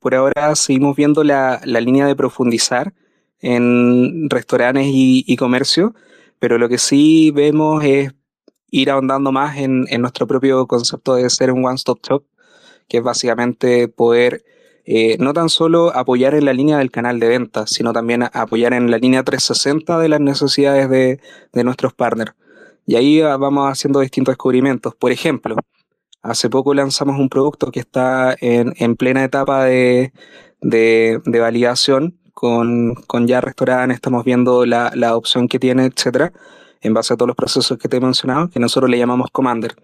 por ahora seguimos viendo la, la, línea de profundizar en restaurantes y, y comercio, pero lo que sí vemos es ir ahondando más en, nuestro propio concepto de ser un one-stop shop, que es básicamente poder eh, no tan solo apoyar en la línea del canal de ventas, sino también apoyar en la línea 360 de las necesidades de, de nuestros partners. Y ahí ah, vamos haciendo distintos descubrimientos. Por ejemplo, hace poco lanzamos un producto que está en, en plena etapa de, de, validación con, con, ya restaurantes, estamos viendo la, la opción que tiene, etcétera, en base a todos los procesos que te he mencionado, que nosotros le llamamos Commander.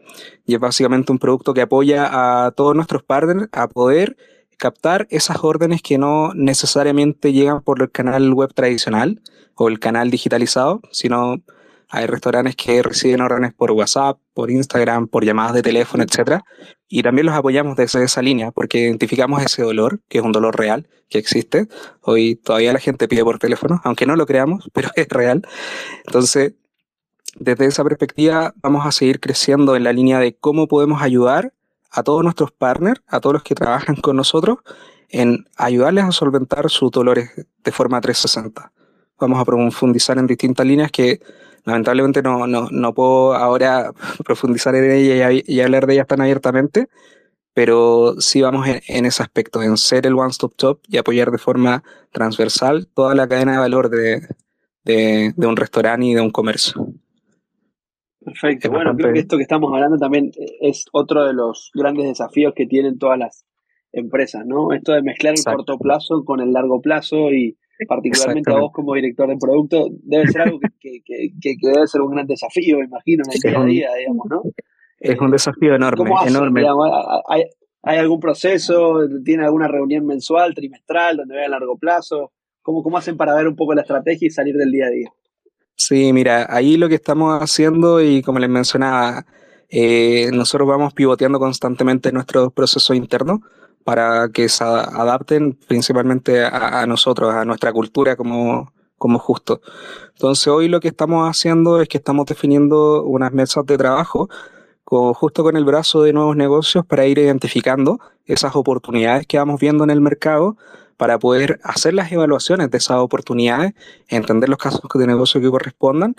Y es básicamente un producto que apoya a todos nuestros partners a poder captar esas órdenes que no necesariamente llegan por el canal web tradicional o el canal digitalizado, sino hay restaurantes que reciben órdenes por WhatsApp, por Instagram, por llamadas de teléfono, etc. Y también los apoyamos desde esa línea porque identificamos ese dolor, que es un dolor real, que existe. Hoy todavía la gente pide por teléfono, aunque no lo creamos, pero es real. Entonces, desde esa perspectiva, vamos a seguir creciendo en la línea de cómo podemos ayudar a todos nuestros partners, a todos los que trabajan con nosotros, en ayudarles a solventar sus dolores de forma 360. Vamos a profundizar en distintas líneas que lamentablemente no, no, no puedo ahora profundizar en ellas y, hablar de ellas tan abiertamente, pero sí vamos en, ese aspecto, en ser el one-stop shop y apoyar de forma transversal toda la cadena de valor de, de un restaurante y de un comercio. Perfecto. Es bueno, creo que esto que estamos hablando también es otro de los grandes desafíos que tienen todas las empresas, ¿no? Esto de mezclar el corto plazo con el largo plazo y particularmente a vos como director de producto, debe ser algo que, que, que, que debe ser un gran desafío, me imagino, en el día a día, digamos, ¿no? Es un desafío enorme, hacen, enorme. Digamos, ¿hay, ¿Hay algún proceso? ¿Tiene alguna reunión mensual, trimestral, donde vean a largo plazo? ¿Cómo, ¿Cómo hacen para ver un poco la estrategia y salir del día a día? Sí, mira, ahí lo que estamos haciendo y como les mencionaba, eh, nosotros vamos pivoteando constantemente nuestros procesos internos para que se adapten principalmente a, nosotros, a nuestra cultura como, como justo. Entonces hoy lo que estamos haciendo es que estamos definiendo unas mesas de trabajo justo con el brazo de nuevos negocios para ir identificando esas oportunidades que vamos viendo en el mercado para poder hacer las evaluaciones de esas oportunidades, entender los casos de negocio que correspondan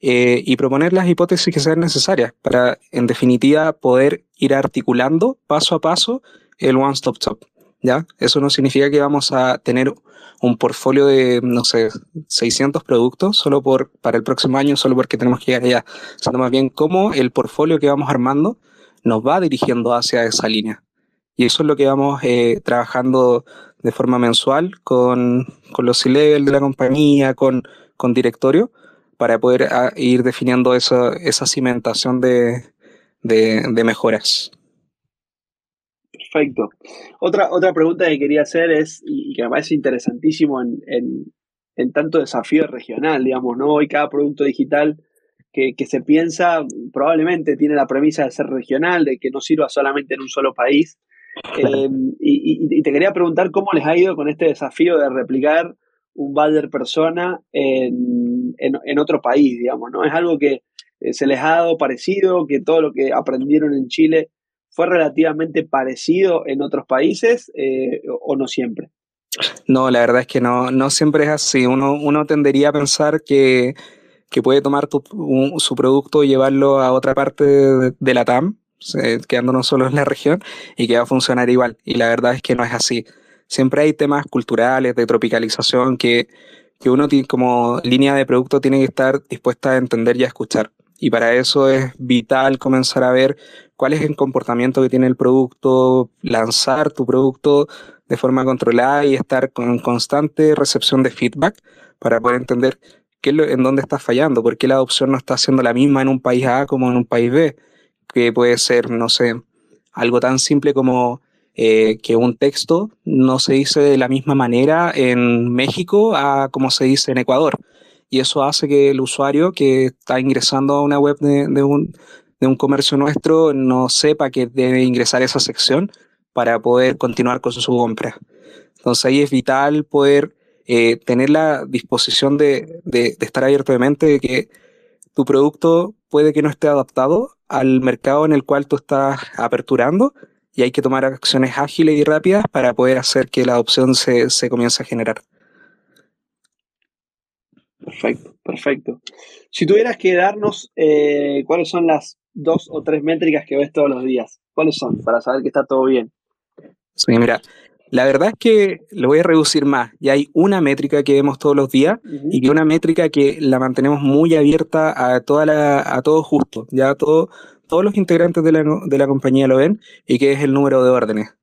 eh, y proponer las hipótesis que sean necesarias para, en definitiva, poder ir articulando paso a paso el One Stop Shop. ¿ya? Eso no significa que vamos a tener un portfolio de, no sé, 600 productos solo por, para el próximo año, solo porque tenemos que llegar allá, sino más bien cómo el portfolio que vamos armando nos va dirigiendo hacia esa línea. Y eso es lo que vamos eh, trabajando de forma mensual con, con los C-Level de la compañía, con, con directorio, para poder ah, ir definiendo esa, esa cimentación de, de, de, mejoras. Perfecto. Otra, otra pregunta que quería hacer es, y que me parece interesantísimo en, en, en tanto desafío regional, digamos, ¿no? Hoy cada producto digital que, que, se piensa probablemente tiene la premisa de ser regional, de que no sirva solamente en un solo país. Eh, y, y, te quería preguntar cómo les ha ido con este desafío de replicar un Balder persona en, en, en, otro país, digamos, ¿no? Es algo que eh, se les ha dado parecido, que todo lo que aprendieron en Chile fue relativamente parecido en otros países eh, o no siempre. No, la verdad es que no, no siempre es así. Uno, uno tendería a pensar que, que puede tomar tu, un, su producto y llevarlo a otra parte de, de la TAM, quedándonos solo en la región y que va a funcionar igual. Y la verdad es que no es así. Siempre hay temas culturales de tropicalización que, que uno tiene, como línea de producto tiene que estar dispuesta a entender y a escuchar. Y para eso es vital comenzar a ver cuál es el comportamiento que tiene el producto, lanzar tu producto de forma controlada y estar con constante recepción de feedback para poder entender en dónde está fallando, por qué la adopción no está siendo la misma en un país A como en un país B que puede ser, no sé, algo tan simple como eh, que un texto no se dice de la misma manera en México a como se dice en Ecuador. Y eso hace que el usuario que está ingresando a una web de, un, de un comercio nuestro no sepa que debe ingresar esa sección para poder continuar con su compra. Entonces ahí es vital poder eh, tener la disposición de, de, de estar abierto de mente de que tu producto puede que no esté adaptado al mercado en el cual tú estás aperturando y hay que tomar acciones ágiles y rápidas para poder hacer que la adopción se, se comience a generar. Perfecto. Perfecto. Si tuvieras que darnos eh, cuáles son las dos o tres métricas que ves todos los días, ¿cuáles son? Para saber que está todo bien. Sí, mira, la verdad es que lo voy a reducir más. Ya hay una métrica que vemos todos los días y que una métrica que la mantenemos muy abierta a toda la, a todo justo. Ya todo, todos los integrantes de la, de la compañía lo ven y que es el número de órdenes.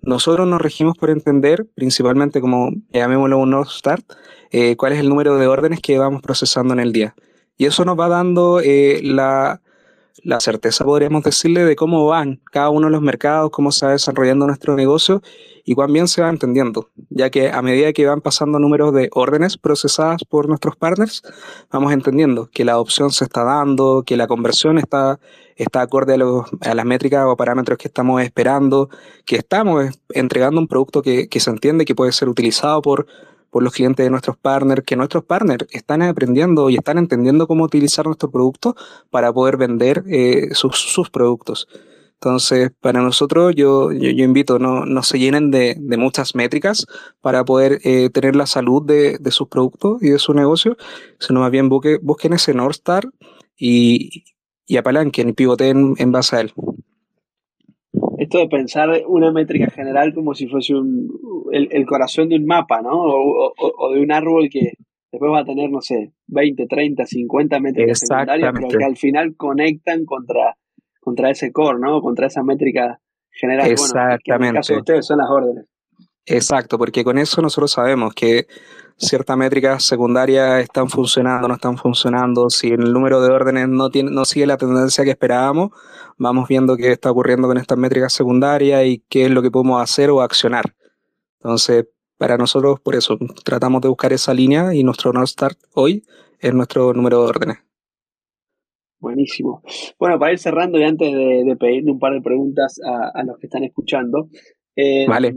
Nosotros nos regimos por entender, principalmente como llamémoslo un North Start, eh, cuál es el número de órdenes que vamos procesando en el día. Y eso nos va dando eh, la, la certeza, podríamos decirle, de cómo van cada uno de los mercados, cómo se va desarrollando nuestro negocio y cuán bien se va entendiendo, ya que a medida que van pasando números de órdenes procesadas por nuestros partners, vamos entendiendo que la adopción se está dando, que la conversión está, está acorde a, las métricas o parámetros que estamos esperando, que estamos entregando un producto que, que se entiende que puede ser utilizado por por los clientes de nuestros partners, que nuestros partners están aprendiendo y están entendiendo cómo utilizar nuestro producto para poder vender eh, sus, sus, productos. Entonces, para nosotros, yo, yo, invito, no, no se llenen de, de, muchas métricas para poder eh, tener la salud de, de, sus productos y de su negocio, sino más bien busque, busquen ese North Star y, y apalanquen y pivoten en base a él esto de pensar una métrica general como si fuese un, el, el corazón de un mapa, ¿no? O, o, o, de un árbol que después va a tener, no sé, 20, 30, 50 métricas secundarias, pero que al final conectan contra, contra ese core, ¿no? Contra esa métrica general. Exactamente. Bueno, en el caso de ustedes son las órdenes. Exacto, porque con eso nosotros sabemos que ciertas métricas secundarias están funcionando, no están funcionando, si el número de órdenes no, tiene, no sigue la tendencia que esperábamos, vamos viendo qué está ocurriendo con estas métricas secundarias y qué es lo que podemos hacer o accionar. Entonces, para nosotros, por eso, tratamos de buscar esa línea y nuestro North Start hoy es nuestro número de órdenes. Buenísimo. Bueno, para ir cerrando y antes de, de pedirle un par de preguntas a, a los que están escuchando, eh, vale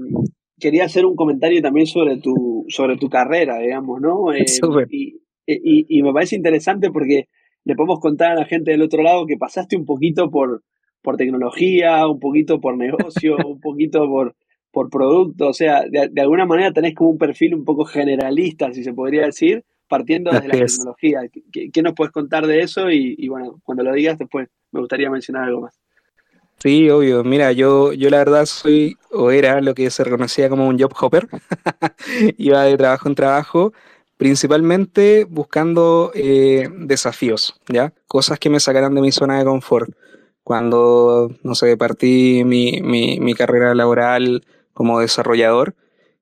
quería hacer un comentario también sobre tu, sobre tu carrera, digamos, ¿no? Eh, y, y, y, me parece interesante porque le podemos contar a la gente del otro lado que pasaste un poquito por, por tecnología, un poquito por negocio, un poquito por, por producto, o sea, de, de, alguna manera tenés como un perfil un poco generalista, si se podría decir, partiendo desde la tecnología. ¿Qué, ¿Qué, nos puedes contar de eso? Y, y bueno, cuando lo digas después me gustaría mencionar algo más. Sí, obvio. Mira, yo, yo la verdad soy o era lo que se reconocía como un job hopper. Iba de trabajo en trabajo, principalmente buscando eh, desafíos, ¿ya? Cosas que me sacaran de mi zona de confort. Cuando, no sé, partí mi, mi, mi carrera laboral como desarrollador,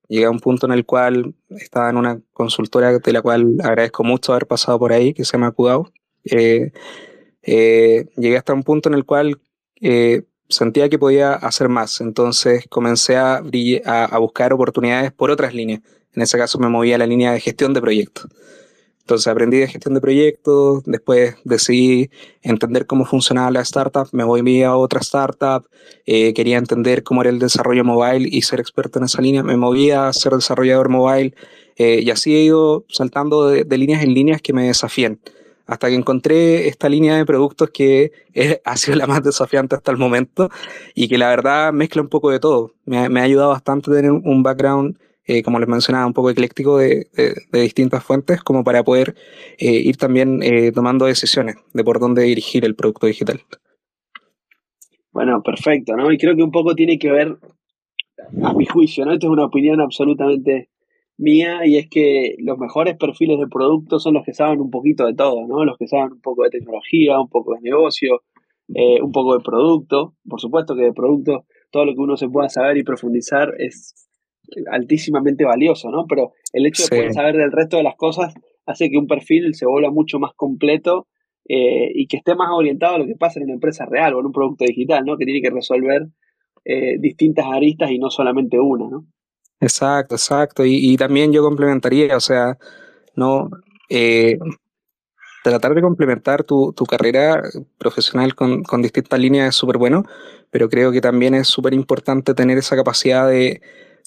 llegué a un punto en el cual estaba en una consultora de la cual agradezco mucho haber pasado por ahí, que se llama Cudao. Eh, eh, llegué hasta un punto en el cual eh, sentía que podía hacer más, entonces comencé a, buscar oportunidades por otras líneas. En ese caso me moví a la línea de gestión de proyectos. Entonces aprendí de gestión de proyectos, después decidí entender cómo funcionaba la startup, me voy a otra startup, eh, quería entender cómo era el desarrollo mobile y ser experto en esa línea, me moví a ser desarrollador mobile eh, y así he ido saltando de, de líneas en líneas que me desafían hasta que encontré esta línea de productos que es, ha sido la más desafiante hasta el momento y que la verdad mezcla un poco de todo. Me, ha ayudado bastante tener un background, eh, como les mencionaba, un poco ecléctico de, de, de distintas fuentes, como para poder eh, ir también eh, tomando decisiones de por dónde dirigir el producto digital. Bueno, perfecto, ¿no? Y creo que un poco tiene que ver, a mi juicio, ¿no? Esto es una opinión absolutamente mía y es que los mejores perfiles de producto son los que saben un poquito de todo, ¿no? Los que saben un poco de tecnología, un poco de negocio, eh, un poco de producto. Por supuesto que de producto todo lo que uno se pueda saber y profundizar es altísimamente valioso, ¿no? Pero el hecho de poder saber del resto de las cosas hace que un perfil se vuelva mucho más completo eh, y que esté más orientado a lo que pasa en una empresa real o en un producto digital, ¿no? Que tiene que resolver eh, distintas aristas y no solamente una, ¿no? Exacto, exacto. Y, y, también yo complementaría, o sea, no eh, tratar de complementar tu, tu carrera profesional con, con, distintas líneas es súper bueno, pero creo que también es súper importante tener esa capacidad de,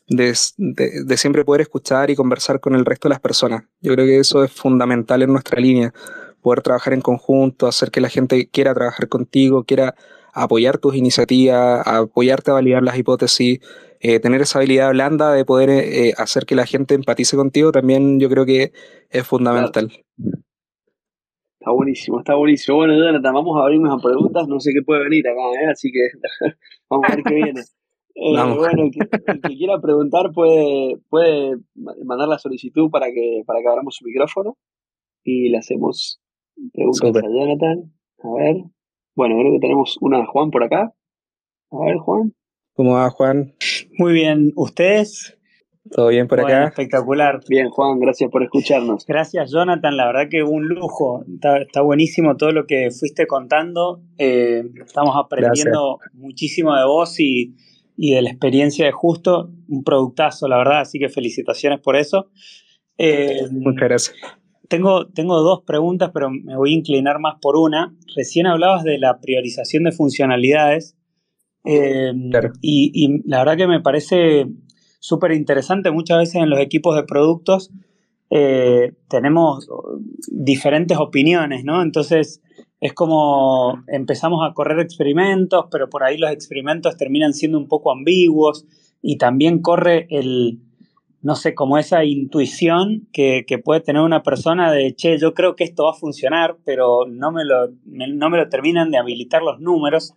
de, de, de, siempre poder escuchar y conversar con el resto de las personas. Yo creo que eso es fundamental en nuestra línea, poder trabajar en conjunto, hacer que la gente quiera trabajar contigo, quiera apoyar tus iniciativas, apoyarte a validar las hipótesis eh, tener esa habilidad blanda de poder eh, hacer que la gente empatice contigo también yo creo que es fundamental. Claro. Está buenísimo, está buenísimo. Bueno, Jonathan, vamos a abrirnos a preguntas. No sé qué puede venir acá, ¿eh? así que vamos a ver qué viene. Eh, bueno, el que, quiera preguntar puede, puede mandar la solicitud para que, para que abramos su micrófono y le hacemos preguntas a Jonathan. A ver. Bueno, creo que tenemos una de Juan por acá. A ver, Juan. ¿Cómo va, Juan? Muy bien. ¿Ustedes? ¿Todo bien por acá? Espectacular. Bien, Juan, gracias por escucharnos. Gracias, Jonathan. La verdad que un lujo. Está, buenísimo todo lo que fuiste contando. Eh, estamos aprendiendo muchísimo de vos y, de la experiencia de Justo. Un productazo, la verdad. Así que felicitaciones por eso. Eh, Muchas gracias. Tengo, tengo dos preguntas, pero me voy a inclinar más por una. Recién hablabas de la priorización de funcionalidades. Eh, y, y la verdad que me parece súper interesante. Muchas veces en los equipos de productos eh, tenemos diferentes opiniones, ¿no? Entonces es como empezamos a correr experimentos, pero por ahí los experimentos terminan siendo un poco ambiguos y también corre el, no sé, como esa intuición que, puede tener una persona de, che, yo creo que esto va a funcionar, pero no me, lo, no me lo terminan de habilitar los números.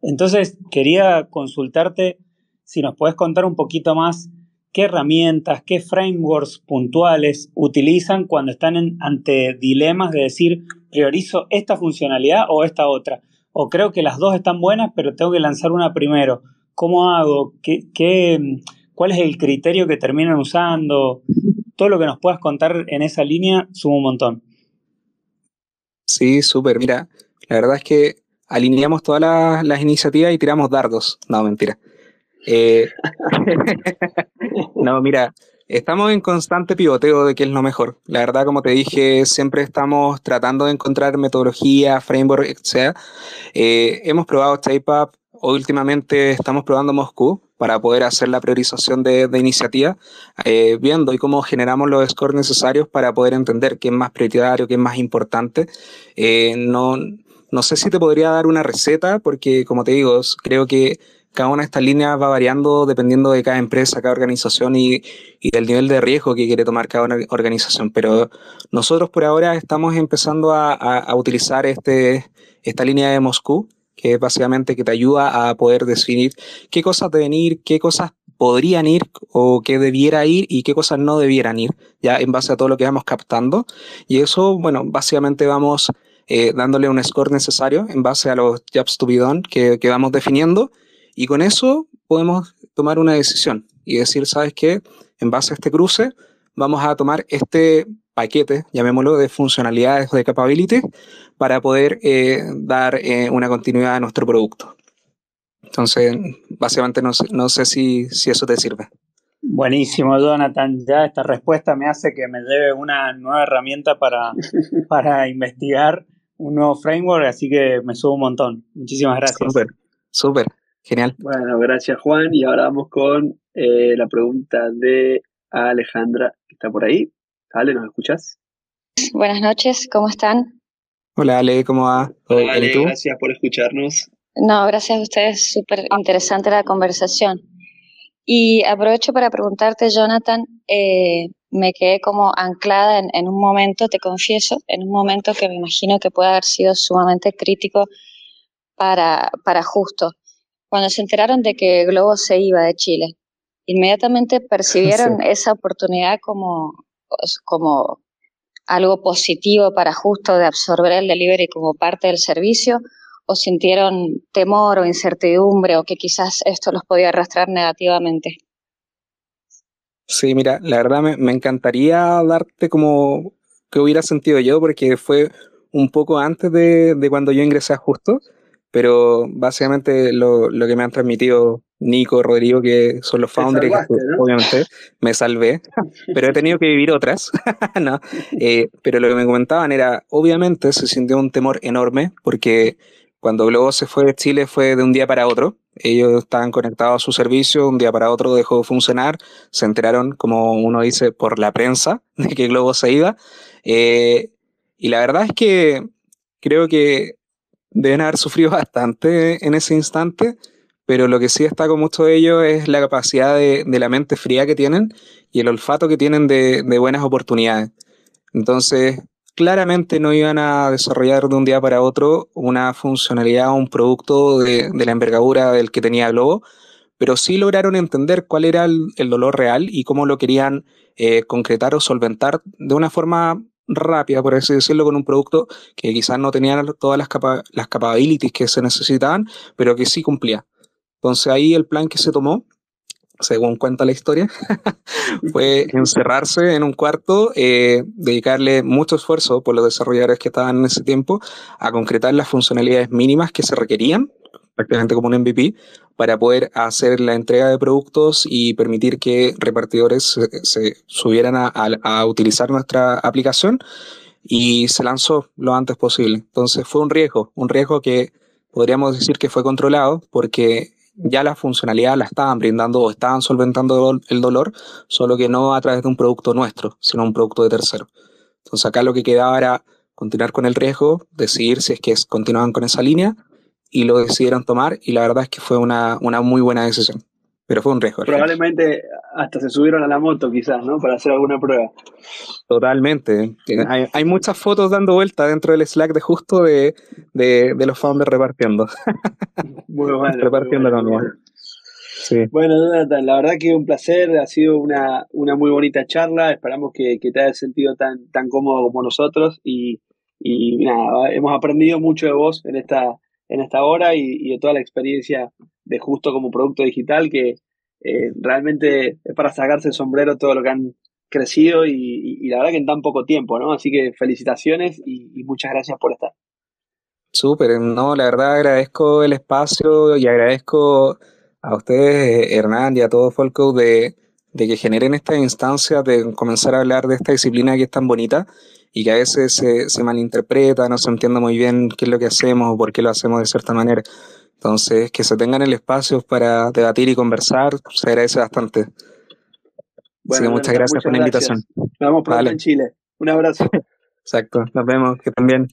Entonces quería consultarte si nos puedes contar un poquito más qué herramientas, qué frameworks puntuales utilizan cuando están ante dilemas de decir, priorizo esta funcionalidad o esta otra. O creo que las dos están buenas, pero tengo que lanzar una primero. ¿Cómo hago? ¿Qué, qué, ¿Cuál es el criterio que terminan usando? Todo lo que nos puedas contar en esa línea suma un montón. Sí, súper. Mira, la verdad es que alineamos todas las, iniciativas y tiramos dardos. No, mentira. Eh, no, mira, estamos en constante pivoteo de qué es lo mejor. La verdad, como te dije, siempre estamos tratando de encontrar metodología, framework, etc. Eh, hemos probado StapeUp, últimamente estamos probando Moscú para poder hacer la priorización de, de iniciativa, eh, viendo y cómo generamos los scores necesarios para poder entender qué es más prioritario, qué es más importante. no, no sé si te podría dar una receta, porque como te digo, creo que cada una de estas líneas va variando dependiendo de cada empresa, cada organización y, del nivel de riesgo que quiere tomar cada organización. Pero nosotros por ahora estamos empezando a, utilizar este, esta línea de Moscú, que básicamente que te ayuda a poder definir qué cosas deben ir, qué cosas podrían ir o qué debiera ir y qué cosas no debieran ir, ya en base a todo lo que vamos captando. Y eso, bueno, básicamente vamos eh, dándole un score necesario en base a los jobs to be done que, que vamos definiendo y con eso podemos tomar una decisión y decir, ¿sabes qué? En base a este cruce, vamos a tomar este paquete, llamémoslo, de funcionalidades o de capability para poder eh, dar eh, una continuidad a nuestro producto. Entonces, básicamente no sé, no sé si, si eso te sirve. Buenísimo, Jonathan. Ya esta respuesta me hace que me lleve una nueva herramienta para, para investigar un nuevo framework, así que me subo un montón. Muchísimas gracias. Súper, súper. Genial. Bueno, gracias Juan. Y ahora vamos con eh, la pregunta de Alejandra, que está por ahí. Ale, ¿nos escuchas? Buenas noches, ¿cómo están? Hola Ale, ¿cómo va? Hola Ale, gracias por escucharnos. No, gracias a ustedes, súper interesante la conversación. Y aprovecho para preguntarte, Jonathan, eh, me quedé como anclada en, en, un momento, te confieso, en un momento que me imagino que puede haber sido sumamente crítico para, para Justo cuando se enteraron de que Globo se iba de Chile. Inmediatamente percibieron esa oportunidad como, como algo positivo para justo de absorber el delivery como parte del servicio o sintieron temor o incertidumbre o que quizás esto los podía arrastrar negativamente? Sí, mira, la verdad me, encantaría darte como que hubiera sentido yo porque fue un poco antes de, de cuando yo ingresé a Justo pero básicamente lo, lo, que me han transmitido Nico, Rodrigo, que son los founders, obviamente me salvé, pero he tenido que vivir otras, ¿no? Eh, pero lo que me comentaban era, obviamente se sintió un temor enorme, porque cuando Globo se fue de Chile fue de un día para otro, ellos estaban conectados a su servicio, un día para otro dejó de funcionar, se enteraron, como uno dice, por la prensa, de que Globo se iba, eh, y la verdad es que creo que deben haber sufrido bastante en ese instante, pero lo que sí destaco mucho de ellos es la capacidad de, la mente fría que tienen y el olfato que tienen de, buenas oportunidades. Entonces, claramente no iban a desarrollar de un día para otro una funcionalidad o un producto de, la envergadura del que tenía Globo, pero sí lograron entender cuál era el, dolor real y cómo lo querían eh, concretar o solventar de una forma rápida, por así decirlo, con un producto que quizás no tenía todas las, las capabilities que se necesitaban, pero que sí cumplía. Entonces ahí el plan que se tomó según cuenta la historia, fue encerrarse en un cuarto, eh, dedicarle mucho esfuerzo por los desarrolladores que estaban en ese tiempo a concretar las funcionalidades mínimas que se requerían, prácticamente como un MVP, para poder hacer la entrega de productos y permitir que repartidores se, subieran a, a utilizar nuestra aplicación y se lanzó lo antes posible. Entonces fue un riesgo, un riesgo que podríamos decir que fue controlado porque ya la funcionalidad la estaban brindando o estaban solventando el dolor, solo que no a través de un producto nuestro, sino un producto de tercero. Entonces acá lo que quedaba era continuar con el riesgo, decidir si es que continuaban con esa línea y lo decidieron tomar y la verdad es que fue una, una muy buena decisión. Pero fue un riesgo. Probablemente hasta se subieron a la moto quizás, ¿no? Para hacer alguna prueba. Totalmente. Hay, hay muchas fotos dando vuelta dentro del Slack de justo de, de, de los founders repartiendo. Muy bueno. repartiendo muy bueno. Sí. Bueno, Jonathan, la verdad que un placer, ha sido una, una muy bonita charla, esperamos que, que, te hayas sentido tan, tan cómodo como nosotros y, y nada, hemos aprendido mucho de vos en esta, en esta hora y, de toda la experiencia de justo como producto digital que eh, realmente es para sacarse el sombrero todo lo que han crecido y, la verdad que en tan poco tiempo, ¿no? Así que felicitaciones y, muchas gracias por estar. Súper, no, la verdad agradezco el espacio y agradezco a ustedes, Hernán, y a todo Folco de, de que generen esta instancia de comenzar a hablar de esta disciplina que es tan bonita y que a veces se, se malinterpreta, no se entiende muy bien qué es lo que hacemos o por qué lo hacemos de cierta manera. Entonces, que se tengan el espacio para debatir y conversar, se agradece bastante. Bueno, muchas gracias por la invitación. Nos vemos pronto en Chile. Un abrazo. Exacto, nos vemos, que también.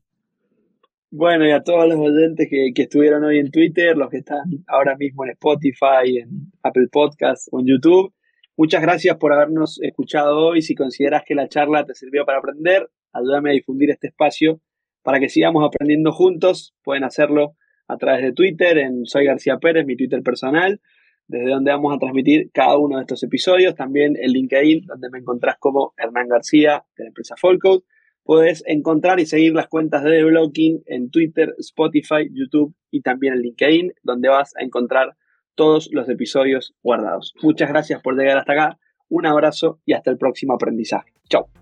Bueno, y a todos los oyentes que, que, estuvieron hoy en Twitter, los que están ahora mismo en Spotify, en Apple Podcasts o en YouTube, muchas gracias por habernos escuchado hoy. Si consideras que la charla te sirvió para aprender, ayúdame a difundir este espacio para que sigamos aprendiendo juntos. Pueden hacerlo a través de Twitter, en Soy García Pérez, mi Twitter personal, desde donde vamos a transmitir cada uno de estos episodios. También el LinkedIn, donde me encontrás como Hernán García, de la empresa Folcode. Puedes encontrar y seguir las cuentas de Deblocking en Twitter, Spotify, YouTube y también en LinkedIn, donde vas a encontrar todos los episodios guardados. Muchas gracias por llegar hasta acá. Un abrazo y hasta el próximo aprendizaje. Chao.